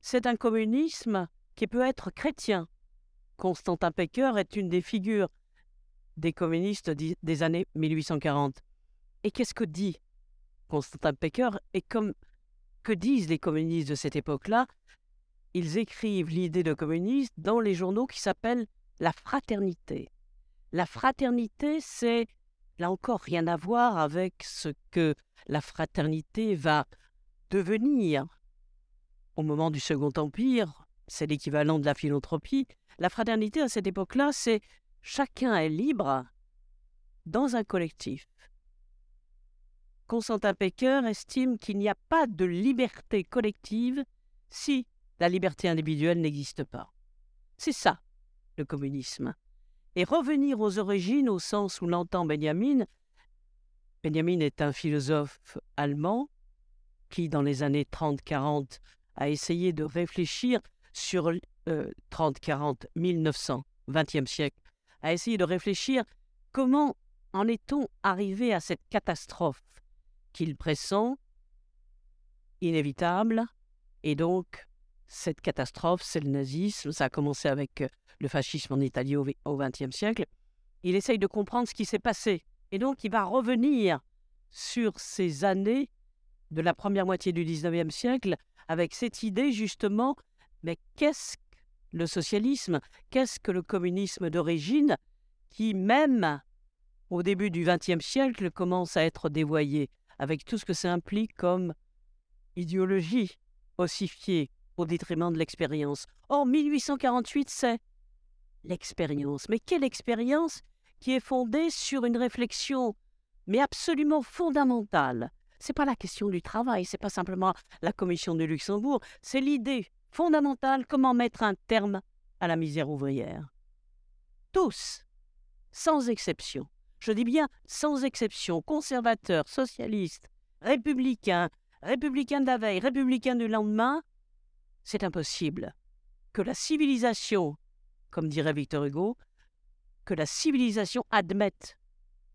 C'est un communisme qui peut être chrétien. Constantin Pecker est une des figures des communistes des années 1840. Et qu'est-ce que dit Constantin Pecker Et que disent les communistes de cette époque-là? Ils écrivent l'idée de communiste dans les journaux qui s'appellent la fraternité. La fraternité, c'est encore rien à voir avec ce que la fraternité va devenir au moment du Second Empire. C'est l'équivalent de la philanthropie. La fraternité à cette époque-là, c'est Chacun est libre dans un collectif. Constantin Pecker estime qu'il n'y a pas de liberté collective si la liberté individuelle n'existe pas. C'est ça, le communisme. Et revenir aux origines au sens où l'entend Benjamin, Benjamin est un philosophe allemand qui, dans les années 30-40, a essayé de réfléchir sur 30-40, 1900, 20e siècle, à essayer de réfléchir comment en est-on arrivé à cette catastrophe qu'il pressent, inévitable, et donc cette catastrophe, c'est le nazisme, ça a commencé avec euh, le fascisme en Italie au XXe siècle. Il essaye de comprendre ce qui s'est passé, et donc il va revenir sur ces années de la première moitié du XIXe siècle avec cette idée justement, mais qu'est-ce le socialisme, qu'est-ce que le communisme d'origine, qui même au début du XXe siècle commence à être dévoyé, avec tout ce que ça implique comme idéologie ossifiée au détriment de l'expérience. Or, 1848, c'est l'expérience. Mais quelle expérience qui est fondée sur une réflexion, mais absolument fondamentale? C'est pas la question du travail, c'est pas simplement la commission de Luxembourg, c'est l'idée fondamentale comment mettre un terme à la misère ouvrière. Tous, sans exception, je dis bien sans exception, conservateurs, socialistes, républicains, républicains de la veille, républicains du lendemain, c'est impossible que la civilisation, comme dirait Victor Hugo, que la civilisation admette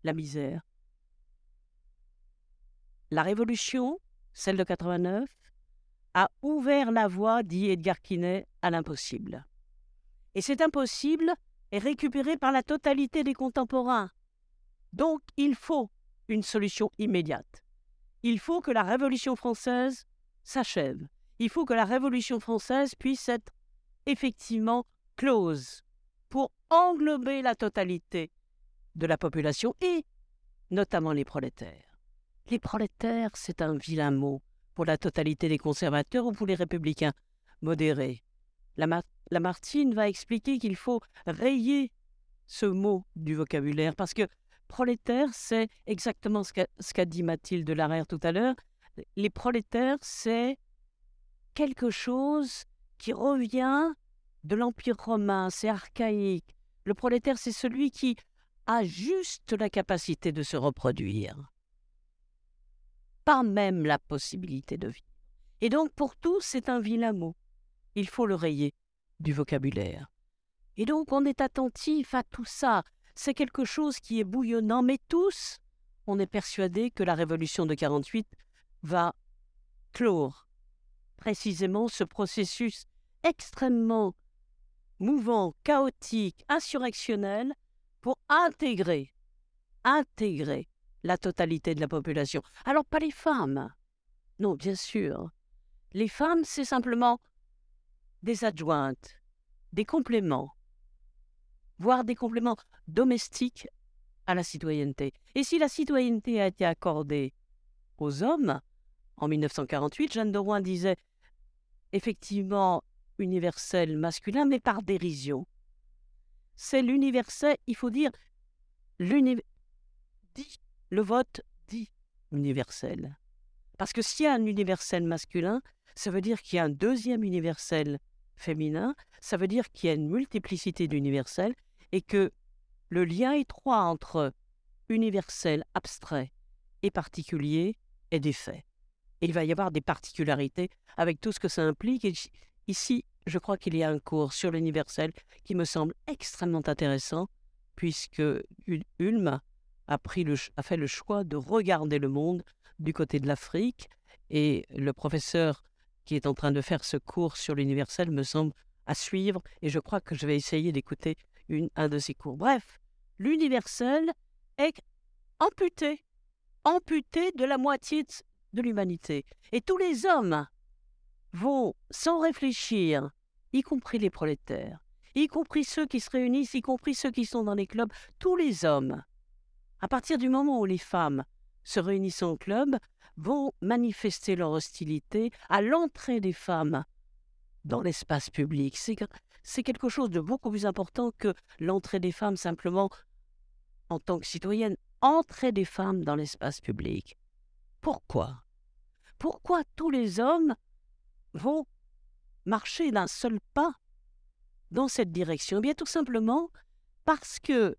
la misère. La révolution, celle de 89, a ouvert la voie, dit Edgar Quinet, à l'impossible. Et cet impossible est récupéré par la totalité des contemporains. Donc il faut une solution immédiate. Il faut que la Révolution française s'achève. Il faut que la Révolution française puisse être effectivement close pour englober la totalité de la population et notamment les prolétaires. Les prolétaires, c'est un vilain mot pour la totalité des conservateurs ou pour les républicains modérés. Lamartine va expliquer qu'il faut rayer ce mot du vocabulaire parce que prolétaire, c'est exactement ce qu'a dit Mathilde Larère tout à l'heure. Les prolétaires, c'est quelque chose qui revient de l'Empire romain, c'est archaïque. Le prolétaire, c'est celui qui a juste la capacité de se reproduire, pas même la possibilité de vivre. Et donc pour tous, c'est un vilain mot. Il faut le rayer du vocabulaire. Et donc on est attentif à tout ça. C'est quelque chose qui est bouillonnant, mais tous, on est persuadé que la révolution de 48 va clore précisément ce processus extrêmement mouvant, chaotique, insurrectionnel pour intégrer, intégrer la totalité de la population. Alors pas les femmes. Non, bien sûr. Les femmes, c'est simplement des adjointes, des compléments, voire des compléments domestiques à la citoyenneté. Et si la citoyenneté a été accordée aux hommes, en 1948, Jeanne de Rouen disait effectivement universel masculin, mais par dérision. C'est l'universel, il faut dire, le vote dit universel. Parce que s'il y a un universel masculin, ça veut dire qu'il y a un deuxième universel féminin, ça veut dire qu'il y a une multiplicité d'universels et que le lien étroit entre universel abstrait et particulier est des faits. Et il va y avoir des particularités avec tout ce que ça implique. Et ici, je crois qu'il y a un cours sur l'universel qui me semble extrêmement intéressant, puisque Ulm a, a fait le choix de regarder le monde du côté de l'Afrique, et le professeur qui est en train de faire ce cours sur l'universel me semble à suivre, et je crois que je vais essayer d'écouter un de ces cours. Bref, l'universel est amputé, amputé de la moitié de l'humanité. Et tous les hommes vont, sans réfléchir, y compris les prolétaires, y compris ceux qui se réunissent, y compris ceux qui sont dans les clubs, tous les hommes, à partir du moment où les femmes se réunissent en club, vont manifester leur hostilité à l'entrée des femmes dans l'espace public. C'est quelque chose de beaucoup plus important que l'entrée des femmes simplement en tant que citoyenne. Entrée des femmes dans l'espace public. Pourquoi? Pourquoi tous les hommes vont marcher d'un seul pas dans cette direction? Eh Bien tout simplement parce que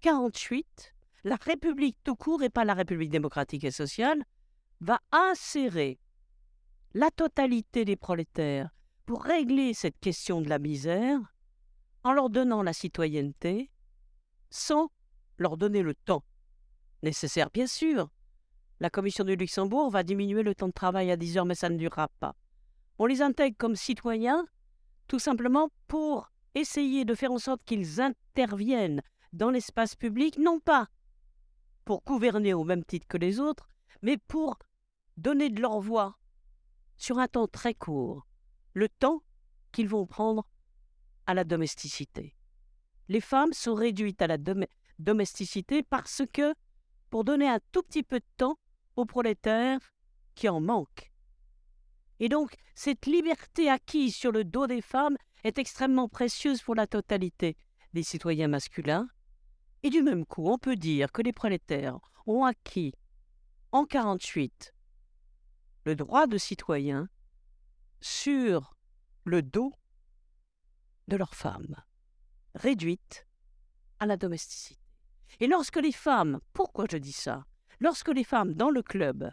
48, la République tout court et pas la République démocratique et sociale, va insérer la totalité des prolétaires pour régler cette question de la misère en leur donnant la citoyenneté sans leur donner le temps nécessaire. Bien sûr, la Commission du Luxembourg va diminuer le temps de travail à 10 heures, mais ça ne durera pas. On les intègre comme citoyens tout simplement pour essayer de faire en sorte qu'ils interviennent dans l'espace public, non pas pour gouverner au même titre que les autres, mais pour donner de leur voix sur un temps très court, le temps qu'ils vont prendre à la domesticité. Les femmes sont réduites à la domesticité parce que, pour donner un tout petit peu de temps aux prolétaires qui en manquent, et donc, cette liberté acquise sur le dos des femmes est extrêmement précieuse pour la totalité des citoyens masculins. Et du même coup, on peut dire que les prolétaires ont acquis en 1948 le droit de citoyen sur le dos de leurs femmes, réduites à la domesticité. Et lorsque les femmes, pourquoi je dis ça? Lorsque les femmes dans le club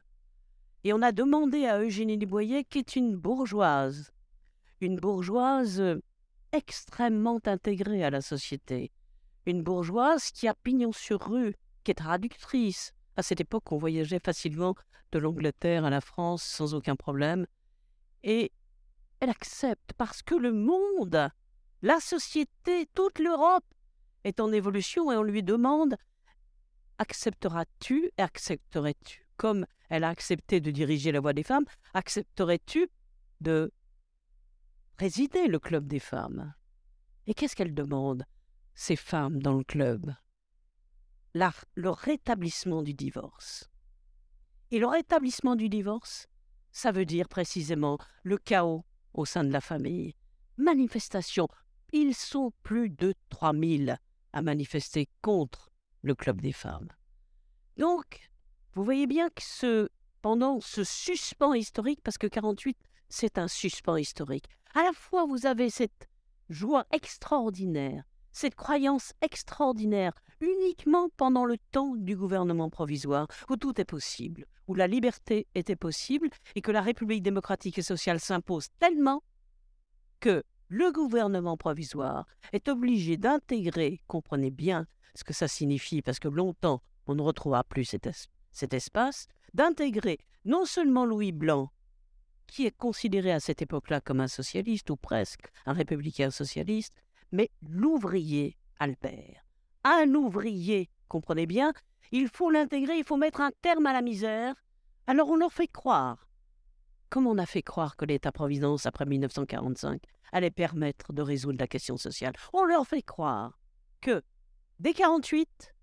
et on a demandé à Eugénie Duboyer, qui est une bourgeoise, une bourgeoise euh, extrêmement intégrée à la société, une bourgeoise qui a pignon sur rue, qui est traductrice. À cette époque, on voyageait facilement de l'Angleterre à la France sans aucun problème. Et elle accepte parce que le monde, la société, toute l'Europe est en évolution et on lui demande accepteras-tu accepterais-tu comme elle a accepté de diriger la voix des femmes, accepterais-tu de présider le club des femmes? Et qu'est-ce qu'elle demande, ces femmes dans le club? Le rétablissement du divorce. Et le rétablissement du divorce, ça veut dire précisément le chaos au sein de la famille. Manifestation. Ils sont plus de 3000 à manifester contre le club des femmes. Donc, vous voyez bien que ce, pendant ce suspens historique, parce que 48, c'est un suspens historique. À la fois, vous avez cette joie extraordinaire, cette croyance extraordinaire, uniquement pendant le temps du gouvernement provisoire, où tout est possible, où la liberté était possible et que la République démocratique et sociale s'impose tellement que le gouvernement provisoire est obligé d'intégrer, comprenez bien ce que ça signifie, parce que longtemps on ne retrouvera plus cet, cet espace, d'intégrer non seulement Louis Blanc, qui est considéré à cette époque-là comme un socialiste, ou presque un républicain socialiste, mais l'ouvrier Albert. Un ouvrier, comprenez bien, il faut l'intégrer, il faut mettre un terme à la misère. Alors on leur fait croire, comme on a fait croire que l'État-providence après 1945 allait permettre de résoudre la question sociale, on leur fait croire que dès 48,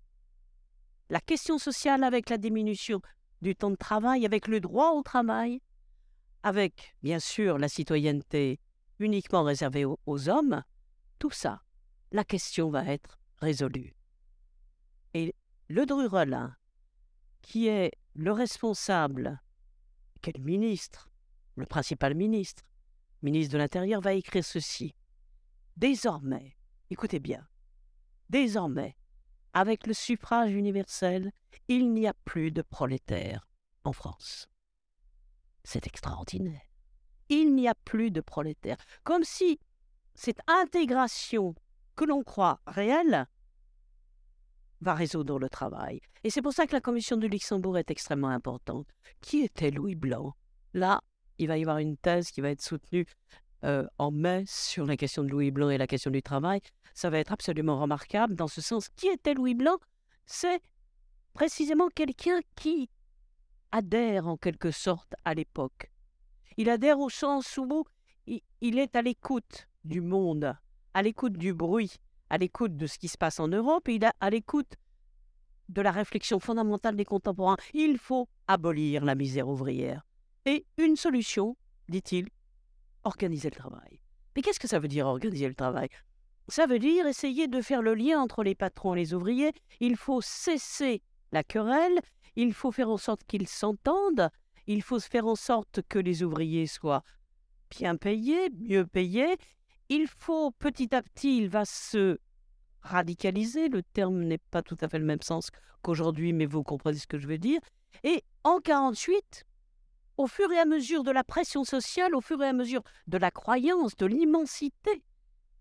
la question sociale avec la diminution du temps de travail, avec le droit au travail, avec bien sûr la citoyenneté uniquement réservée aux, hommes, tout ça, la question va être résolue. Et le Drurelin, qui est le responsable, quel ministre, le principal ministre, ministre de l'Intérieur, va écrire ceci. Désormais, écoutez bien, désormais, avec le suffrage universel, il n'y a plus de prolétaires en France. C'est extraordinaire. Il n'y a plus de prolétaires. Comme si cette intégration que l'on croit réelle va résoudre le travail. Et c'est pour ça que la commission du Luxembourg est extrêmement importante. Qui était Louis Blanc Là, il va y avoir une thèse qui va être soutenue en mai sur la question de Louis Blanc et la question du travail. Ça va être absolument remarquable dans ce sens. Qui était Louis Blanc? C'est précisément quelqu'un qui adhère en quelque sorte à l'époque. Il adhère au sens où il est à l'écoute du monde, à l'écoute du bruit, à l'écoute de ce qui se passe en Europe, et il est à l'écoute de la réflexion fondamentale des contemporains. Il faut abolir la misère ouvrière. Et une solution, dit-il, organiser le travail. Mais qu'est-ce que ça veut dire organiser le travail? Ça veut dire essayer de faire le lien entre les patrons et les ouvriers. Il faut cesser la querelle, il faut faire en sorte qu'ils s'entendent, il faut faire en sorte que les ouvriers soient bien payés, mieux payés. Il faut petit à petit, il va se radicaliser. Le terme n'est pas tout à fait le même sens qu'aujourd'hui, mais vous comprenez ce que je veux dire. Et en 48, au fur et à mesure de la pression sociale, au fur et à mesure de la croyance, de l'immensité,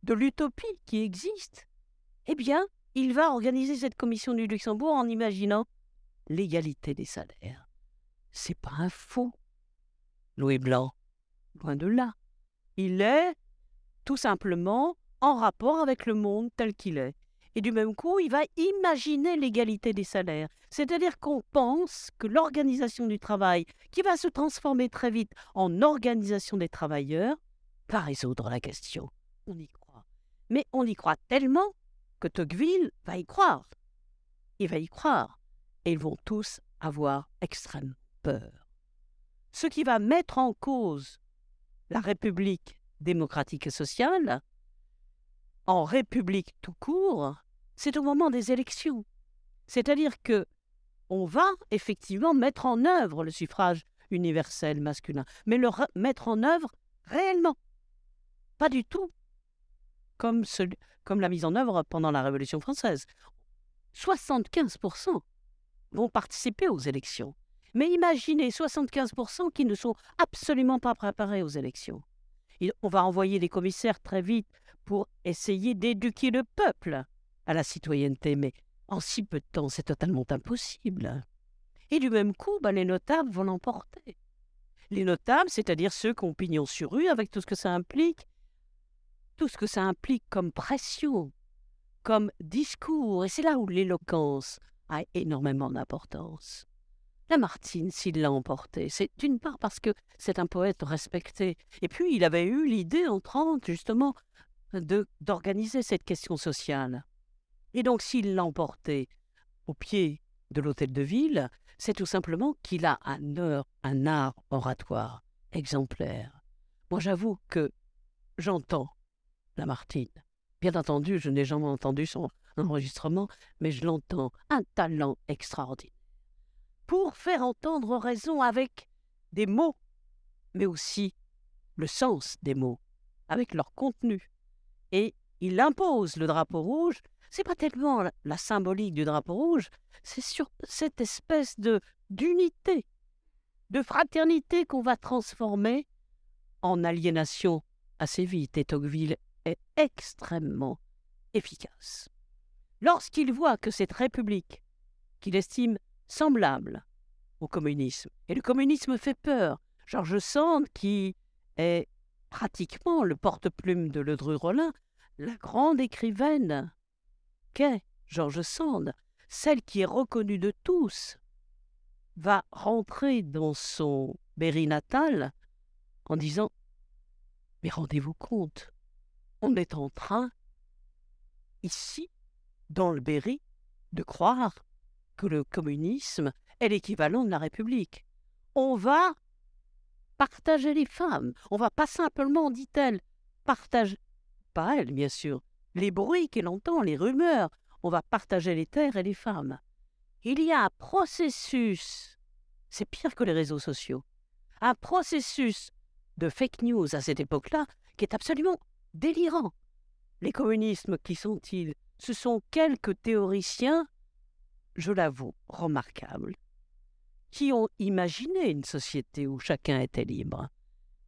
de l'utopie qui existe, eh bien, il va organiser cette commission du Luxembourg en imaginant l'égalité des salaires. C'est pas un faux. Louis Blanc, loin de là. Il est tout simplement en rapport avec le monde tel qu'il est. Et du même coup, il va imaginer l'égalité des salaires. C'est-à-dire qu'on pense que l'organisation du travail, qui va se transformer très vite en organisation des travailleurs, va résoudre la question. On y croit. Mais on y croit tellement que Tocqueville va y croire. Il va y croire. Et ils vont tous avoir extrêmement peur. Ce qui va mettre en cause la République démocratique et sociale, en République tout court, c'est au moment des élections. C'est-à-dire que on va effectivement mettre en œuvre le suffrage universel masculin, mais le mettre en œuvre réellement. Pas du tout comme, comme la mise en œuvre pendant la Révolution française. 75% vont participer aux élections. Mais imaginez 75% qui ne sont absolument pas préparés aux élections. on va envoyer des commissaires très vite pour essayer d'éduquer le peuple à la citoyenneté, mais en si peu de temps, c'est totalement impossible. Et du même coup, ben, les notables vont l'emporter. Les notables, c'est-à-dire ceux qui ont pignon sur rue avec tout ce que ça implique, tout ce que ça implique comme pression, comme discours, et c'est là où l'éloquence a énormément d'importance. Lamartine, s'il l'a emporté, c'est d'une part parce que c'est un poète respecté, et puis il avait eu l'idée en 30, justement, d'organiser cette question sociale. Et donc, s'il l'a emporté au pied de l'hôtel de ville, c'est tout simplement qu'il a un, heure, un art oratoire exemplaire. Moi, j'avoue que j'entends Lamartine. Bien entendu, je n'ai jamais entendu son enregistrement, mais je l'entends. Un talent extraordinaire. Pour faire entendre raison avec des mots, mais aussi le sens des mots, avec leur contenu. Et il impose le drapeau rouge. C'est pas tellement la symbolique du drapeau rouge, c'est sur cette espèce de d'unité, de fraternité qu'on va transformer en aliénation assez vite. Et Tocqueville est extrêmement efficace. Lorsqu'il voit que cette république, qu'il estime semblable au communisme, et le communisme fait peur, Georges Sand, qui est pratiquement le porte-plume de Ledru-Rollin, la grande écrivaine qu'est Georges Sand, celle qui est reconnue de tous, va rentrer dans son Berry natal en disant Mais rendez-vous compte, on est en train, ici, dans le Berry, de croire que le communisme est l'équivalent de la République. On va partager les femmes. On va pas simplement, dit-elle, partager, pas elle bien sûr, les bruits qu'elle entend, les rumeurs. On va partager les terres et les femmes. Il y a un processus, c'est pire que les réseaux sociaux, un processus de fake news à cette époque-là qui est absolument délirant. Les communismes, qui sont-ils? Ce sont quelques théoriciens, je l'avoue, remarquables, qui ont imaginé une société où chacun était libre.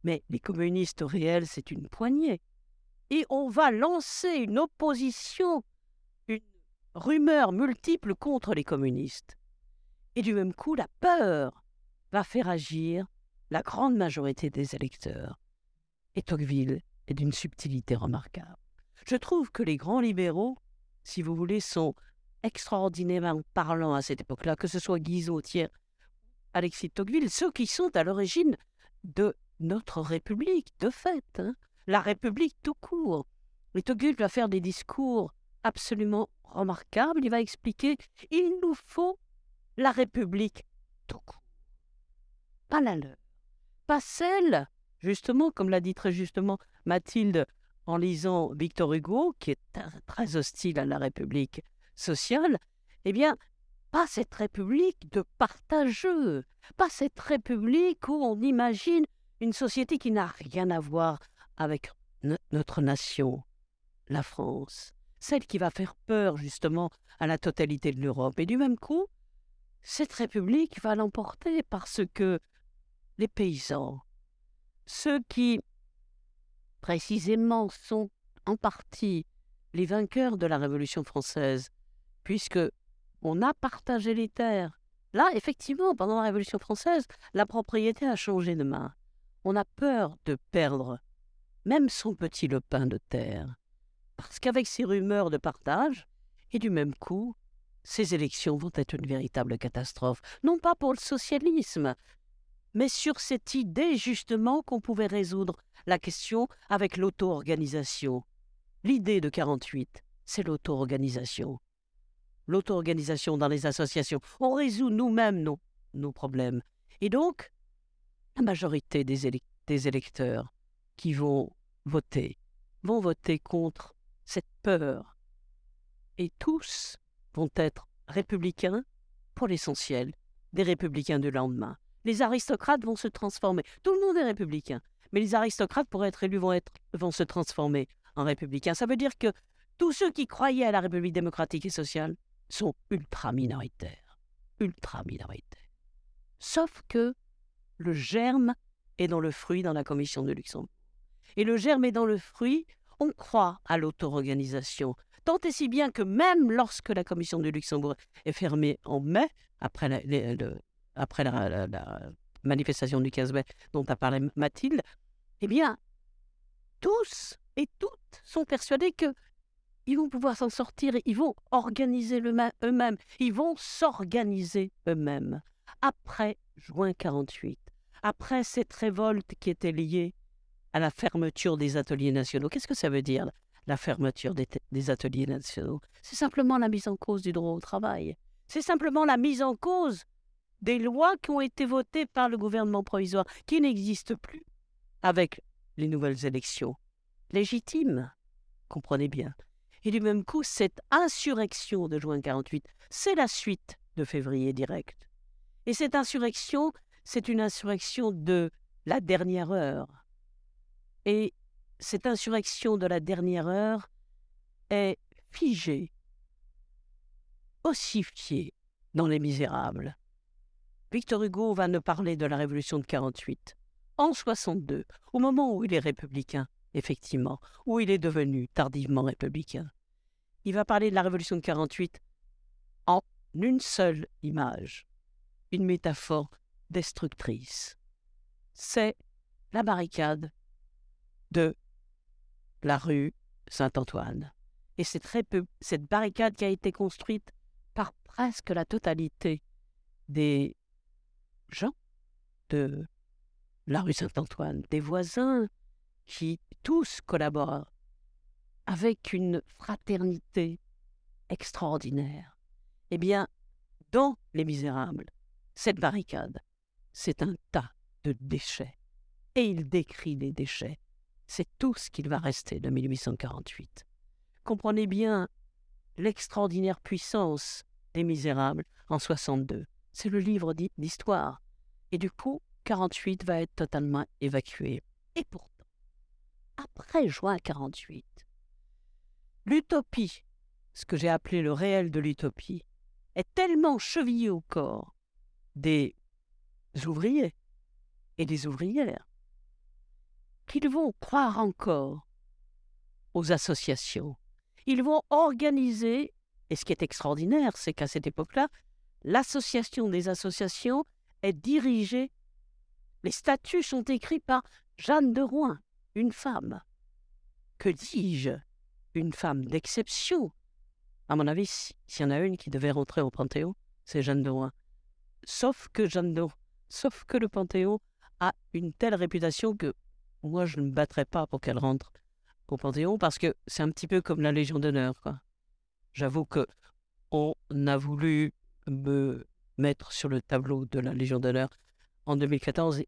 Mais les communistes réels, c'est une poignée. Et on va lancer une opposition, une rumeur multiple contre les communistes. Et du même coup, la peur va faire agir la grande majorité des électeurs. Et Tocqueville est d'une subtilité remarquable. Je trouve que les grands libéraux, si vous voulez, sont extraordinairement parlants à cette époque-là, que ce soit Guizot, Thiers Alexis Tocqueville, ceux qui sont à l'origine de notre République, de fait, hein. La République tout court. Et Tocqueville va faire des discours absolument remarquables. Il va expliquer il nous faut la République tout court, pas la leur, pas celle, justement, comme l'a dit très justement Mathilde en lisant Victor Hugo, qui est très hostile à la République sociale. Eh bien, pas cette république de partageux, pas cette république où on imagine une société qui n'a rien à voir avec notre nation, la France, celle qui va faire peur justement à la totalité de l'Europe. Et du même coup, cette république va l'emporter parce que les paysans, ceux qui précisément sont en partie les vainqueurs de la Révolution française, puisque on a partagé les terres. Là, effectivement, pendant la Révolution française, la propriété a changé de main. On a peur de perdre même son petit lopin de terre. Parce qu'avec ces rumeurs de partage, et du même coup, ces élections vont être une véritable catastrophe, non pas pour le socialisme, mais sur cette idée justement qu'on pouvait résoudre la question avec l'auto-organisation. L'idée de 48, c'est l'auto-organisation l'auto-organisation dans les associations. On résout nous-mêmes nos, problèmes. Et donc, la majorité des, des électeurs qui vont voter vont voter contre cette peur. Et tous vont être républicains pour l'essentiel, des républicains du lendemain. Les aristocrates vont se transformer. Tout le monde est républicain. Mais les aristocrates, pour être élus, vont, être, vont se transformer en républicains. Ça veut dire que tous ceux qui croyaient à la République démocratique et sociale sont ultra minoritaires. Ultra minoritaires. Sauf que le germe est dans le fruit dans la commission de Luxembourg. Et le germe est dans le fruit, on croit à l'auto-organisation. Tant et si bien que même lorsque la commission de Luxembourg est fermée en mai, après la, après la, manifestation du 15 mai dont a parlé Mathilde, eh bien, tous et toutes sont persuadés que ils vont pouvoir s'en sortir, ils vont organiser eux-mêmes, ils vont s'organiser eux-mêmes. Après juin 48, après cette révolte qui était liée à la fermeture des ateliers nationaux, qu'est-ce que ça veut dire la fermeture des, ateliers nationaux? C'est simplement la mise en cause du droit au travail. C'est simplement la mise en cause des lois qui ont été votées par le gouvernement provisoire, qui n'existent plus avec les nouvelles élections légitimes. Comprenez bien. Et du même coup, cette insurrection de juin 48, c'est la suite de février direct. Et cette insurrection, c'est une insurrection de la dernière heure. Et cette insurrection de la dernière heure est figée, ossifiée dans Les Misérables. Victor Hugo va nous parler de la Révolution de 48, en 62, au moment où il est républicain, effectivement, où il est devenu tardivement républicain. Il va parler de la Révolution de 48 en une seule image, une métaphore destructrice. C'est la barricade de la rue Saint-Antoine. Et c'est très peu, cette barricade qui a été construite par presque la totalité des gens de la rue Saint-Antoine, des voisins qui tous collaborent avec une fraternité extraordinaire. Eh bien, dans Les Misérables, cette barricade, c'est un tas de déchets. Et il décrit les déchets. C'est tout ce qu'il va rester de 1848. Comprenez bien l'extraordinaire puissance des Misérables en 62. C'est le livre d'histoire. Et du coup, 48 va être totalement évacué. Et pourtant, après juin 48, l'utopie, ce que j'ai appelé le réel de l'utopie, est tellement chevillé au corps des ouvriers et des ouvrières qu'ils vont croire encore aux associations. Ils vont organiser, et ce qui est extraordinaire, c'est qu'à cette époque-là, l'association des associations est dirigée, les statuts sont écrits par Jeanne de Rouen, une femme. Que dis-je? Une femme d'exception. À mon avis, s'il y en a une qui devait rentrer au Panthéon, c'est Jeanne de Rouen. Sauf que Jeanne de sauf que le Panthéon a une telle réputation que moi je ne me battrais pas pour qu'elle rentre au Panthéon parce que c'est un petit peu comme la Légion d'honneur. J'avoue que on a voulu me mettre sur le tableau de la Légion d'honneur en 2014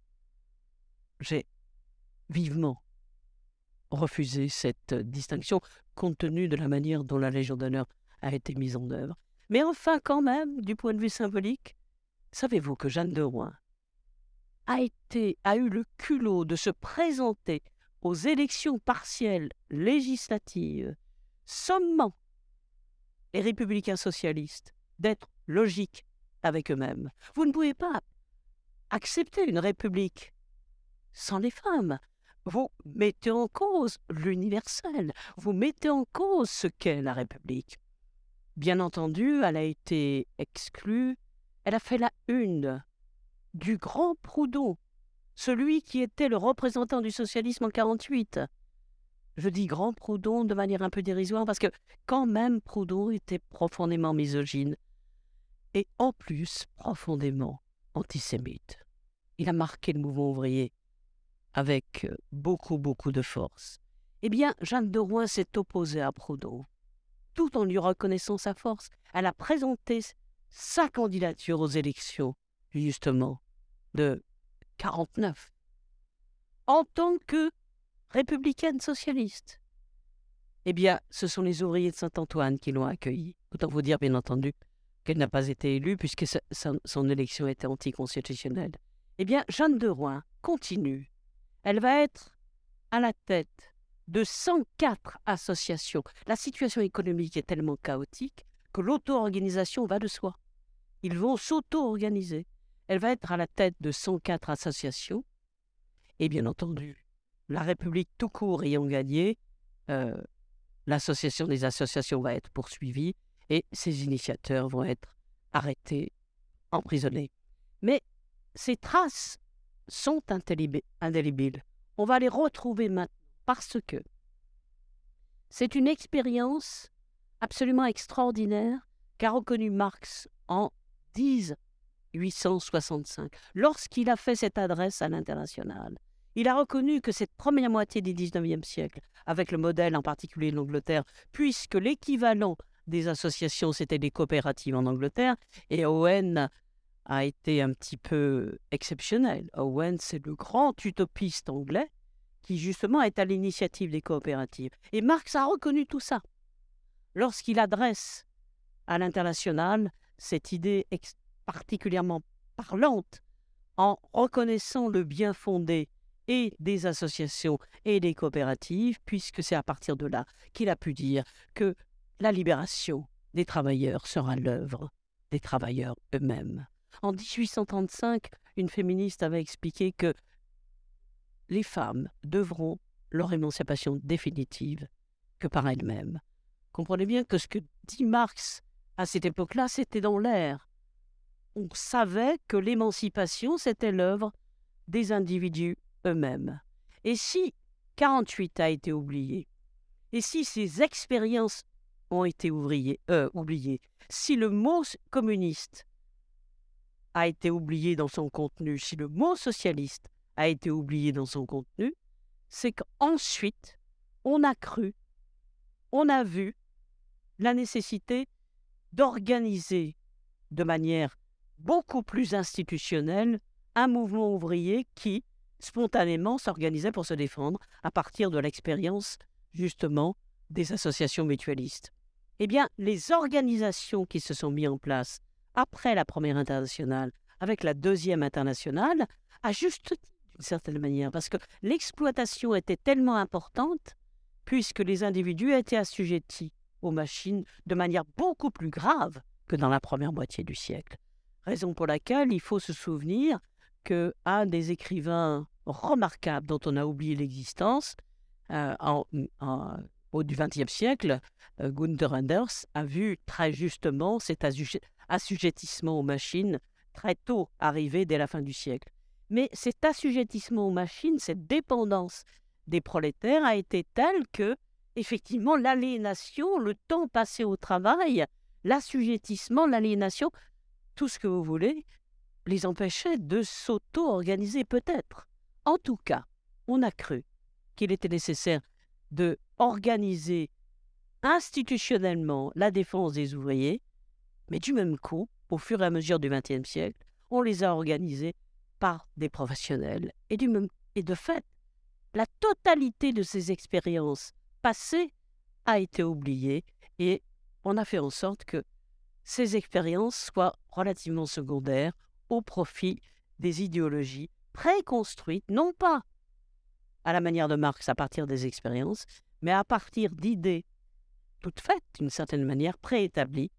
j'ai vivement refusé cette distinction compte tenu de la manière dont la Légion d'honneur a été mise en œuvre. Mais enfin, quand même, du point de vue symbolique, savez-vous que Jeanne de Rouen a, eu le culot de se présenter aux élections partielles législatives, sommant les républicains socialistes d'être logiques avec eux-mêmes. Vous ne pouvez pas accepter une république sans les femmes. Vous mettez en cause l'universel, vous mettez en cause ce qu'est la République. Bien entendu, elle a été exclue, elle a fait la une du grand Proudhon, celui qui était le représentant du socialisme en 48. Je dis grand Proudhon de manière un peu dérisoire parce que quand même Proudhon était profondément misogyne et en plus profondément antisémite. Il a marqué le mouvement ouvrier avec euh, beaucoup, beaucoup de force. Eh bien, Jeanne de Rouen s'est opposée à Proudhon, tout en lui reconnaissant sa force. Elle a présenté sa candidature aux élections, justement, de 49, en tant que républicaine socialiste. Eh bien, ce sont les ouvriers de Saint-Antoine qui l'ont accueillie. Autant vous dire, bien entendu, qu'elle n'a pas été élue puisque son élection était anticonstitutionnelle. Eh bien, Jeanne de Rouen continue. Elle va être à la tête de 104 associations. La situation économique est tellement chaotique que l'auto-organisation va de soi. Ils vont s'auto-organiser. Elle va être à la tête de 104 associations. Et bien entendu, la République tout court ayant gagné, euh, l'association des associations va être poursuivie et ses initiateurs vont être arrêtés, emprisonnés. Mais ces traces sont indélébiles. On va les retrouver maintenant parce que c'est une expérience absolument extraordinaire qu'a reconnue Marx en 1865, lorsqu'il a fait cette adresse à l'international. Il a reconnu que cette première moitié du XIXe siècle, avec le modèle en particulier de l'Angleterre, puisque l'équivalent des associations, c'était des coopératives en Angleterre, et Owen a été un petit peu exceptionnel. Owen, c'est le grand utopiste anglais qui justement est à l'initiative des coopératives. Et Marx a reconnu tout ça. Lorsqu'il adresse à l'international cette idée particulièrement parlante en reconnaissant le bien fondé et des associations et des coopératives, puisque c'est à partir de là qu'il a pu dire que la libération des travailleurs sera l'œuvre des travailleurs eux-mêmes. En 1835, une féministe avait expliqué que les femmes devront leur émancipation définitive que par elles-mêmes. Comprenez bien que ce que dit Marx à cette époque-là, c'était dans l'air. On savait que l'émancipation, c'était l'œuvre des individus eux-mêmes. Et si 48 a été oublié, et si ces expériences ont été euh, oubliées, si le mot communiste a été oublié dans son contenu, si le mot socialiste a été oublié dans son contenu, c'est qu'ensuite, on a cru, on a vu la nécessité d'organiser de manière beaucoup plus institutionnelle un mouvement ouvrier qui, spontanément, s'organisait pour se défendre à partir de l'expérience, justement, des associations mutualistes. Eh bien, les organisations qui se sont mises en place après la première internationale, avec la deuxième internationale, à juste d'une certaine manière, parce que l'exploitation était tellement importante, puisque les individus étaient assujettis aux machines de manière beaucoup plus grave que dans la première moitié du siècle. Raison pour laquelle il faut se souvenir que un des écrivains remarquables dont on a oublié l'existence euh, au du XXe siècle, euh, Gunther Anders, a vu très justement cet assujettissement aux machines très tôt arriver dès la fin du siècle. Mais cet assujettissement aux machines, cette dépendance des prolétaires a été telle que, effectivement, l'aliénation, le temps passé au travail, l'assujettissement, l'aliénation, tout ce que vous voulez, les empêchait de s'auto-organiser peut-être. En tout cas, on a cru qu'il était nécessaire de organiser institutionnellement la défense des ouvriers, mais du même coup, au fur et à mesure du XXe siècle, on les a organisés par des professionnels. Et, du même, et de fait, la totalité de ces expériences passées a été oubliée et on a fait en sorte que ces expériences soient relativement secondaires au profit des idéologies préconstruites, non pas à la manière de Marx à partir des expériences, mais à partir d'idées toutes faites d'une certaine manière, préétablies.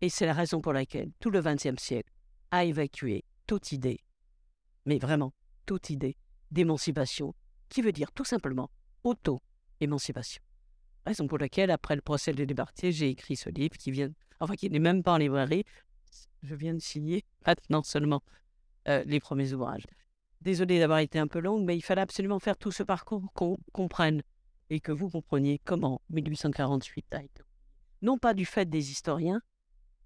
Et c'est la raison pour laquelle tout le XXe siècle a évacué toute idée, mais vraiment toute idée d'émancipation, qui veut dire tout simplement auto-émancipation. Raison pour laquelle, après le procès de liberté, j'ai écrit ce livre qui vient, enfin qui n'est même pas en librairie. Je viens de signer maintenant seulement euh, les premiers ouvrages. Désolée d'avoir été un peu longue, mais il fallait absolument faire tout ce parcours qu'on comprenne et que vous compreniez comment 1848 a été. Non pas du fait des historiens,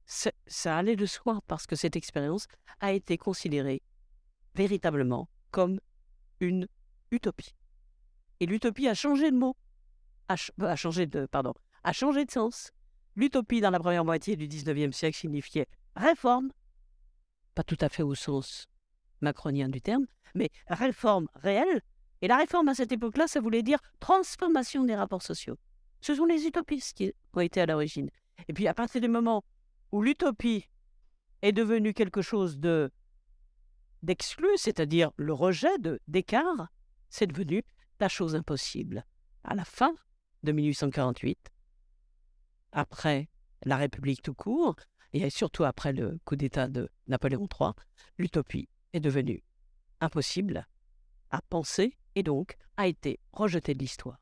ça allait de soi parce que cette expérience a été considérée véritablement comme une utopie. Et l'utopie a changé de mot, a, changé de, pardon, a changé de sens. L'utopie dans la première moitié du XIXe siècle signifiait réforme, pas tout à fait au sens macronien du terme, mais réforme réelle, et la réforme à cette époque-là, ça voulait dire transformation des rapports sociaux. Ce sont les utopistes qui ont été à l'origine. Et puis à partir du moment où l'utopie est devenue quelque chose de d'exclu, c'est-à-dire le rejet de d'écart, c'est devenu la chose impossible. À la fin de 1848, après la République tout court, et surtout après le coup d'État de Napoléon III, l'utopie est devenue impossible à penser et donc a été rejetée de l'histoire.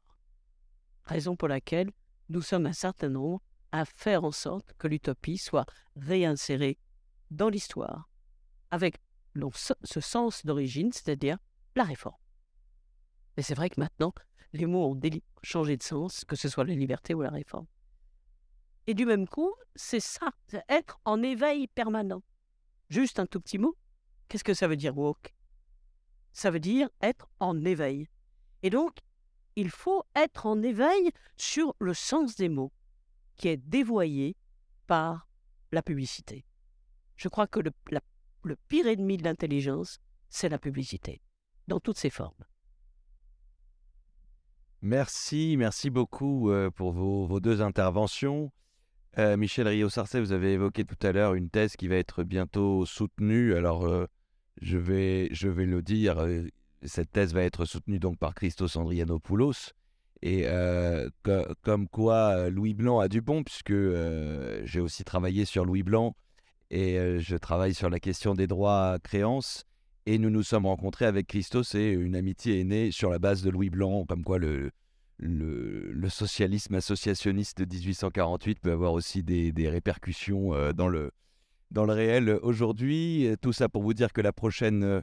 Raison pour laquelle nous sommes un certain nombre à faire en sorte que l'utopie soit réinsérée dans l'histoire, avec ce sens d'origine, c'est-à-dire la réforme. Mais c'est vrai que maintenant, les mots ont changé de sens, que ce soit la liberté ou la réforme. Et du même coup, c'est ça, être en éveil permanent. Juste un tout petit mot. Qu'est-ce que ça veut dire woke? Ça veut dire être en éveil. Et donc, il faut être en éveil sur le sens des mots, qui est dévoyé par la publicité. Je crois que le, pire ennemi de l'intelligence, c'est la publicité, dans toutes ses formes. Merci, merci beaucoup euh, pour vos, deux interventions. Euh, Michel Rio-Sarcey, vous avez évoqué tout à l'heure une thèse qui va être bientôt soutenue. Alors, euh, je vais, je vais le dire, euh, cette thèse va être soutenue donc par Christos Andrianopoulos. Et comme quoi Louis Blanc a du bon, puisque j'ai aussi travaillé sur Louis Blanc et je travaille sur la question des droits à créance. Et nous nous sommes rencontrés avec Christos et une amitié est née sur la base de Louis Blanc, comme quoi le, le, socialisme associationniste de 1848 peut avoir aussi des, répercussions dans, le, dans le réel aujourd'hui. Tout ça pour vous dire que la prochaine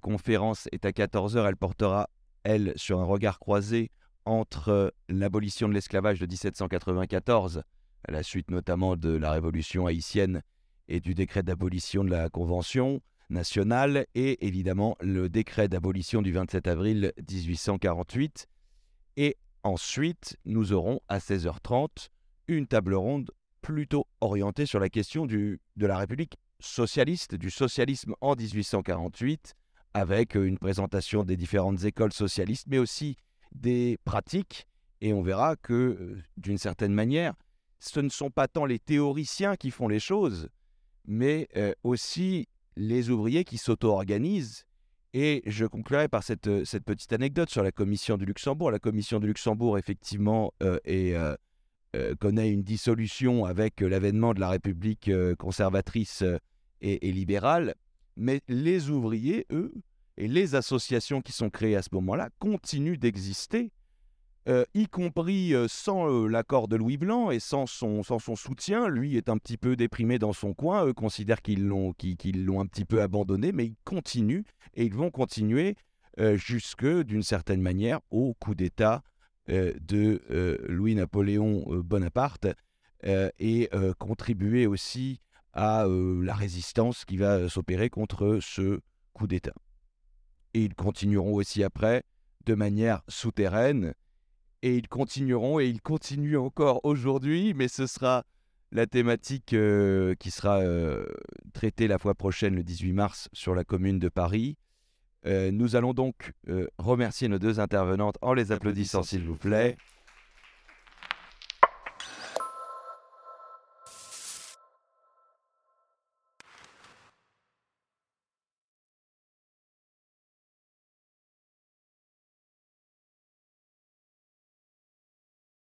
conférence est à 14h. Elle portera, elle, sur un regard croisé entre l'abolition de l'esclavage de 1794, à la suite notamment de la révolution haïtienne et du décret d'abolition de la Convention nationale, et évidemment le décret d'abolition du 27 avril 1848. Et ensuite, nous aurons à 16h30 une table ronde plutôt orientée sur la question de la République socialiste, du socialisme en 1848, avec une présentation des différentes écoles socialistes, mais aussi des pratiques. Et on verra que, euh, d'une certaine manière, ce ne sont pas tant les théoriciens qui font les choses, mais euh, aussi les ouvriers qui s'auto-organisent. Et je conclurai par cette, euh, cette, petite anecdote sur la commission du Luxembourg. La commission du Luxembourg, effectivement, connaît une dissolution avec l'avènement de la République conservatrice et libérale, mais les ouvriers, eux, et les associations qui sont créées à ce moment-là continuent d'exister, euh, y compris euh, sans euh, l'accord de Louis Blanc et sans son, soutien. Lui est un petit peu déprimé dans son coin, eux considèrent qu'ils, l'ont un petit peu abandonné, mais ils continuent et ils vont continuer jusque, d'une certaine manière, au coup d'État de Louis-Napoléon Bonaparte et contribuer aussi à la résistance qui va s'opérer contre ce coup d'État et ils continueront aussi après de manière souterraine. Et ils continueront et ils continuent encore aujourd'hui, mais ce sera la thématique euh, qui sera euh, traitée la fois prochaine, le 18 mars, sur la commune de Paris. Euh, nous allons donc remercier nos deux intervenantes en les applaudissant, s'il vous plaît.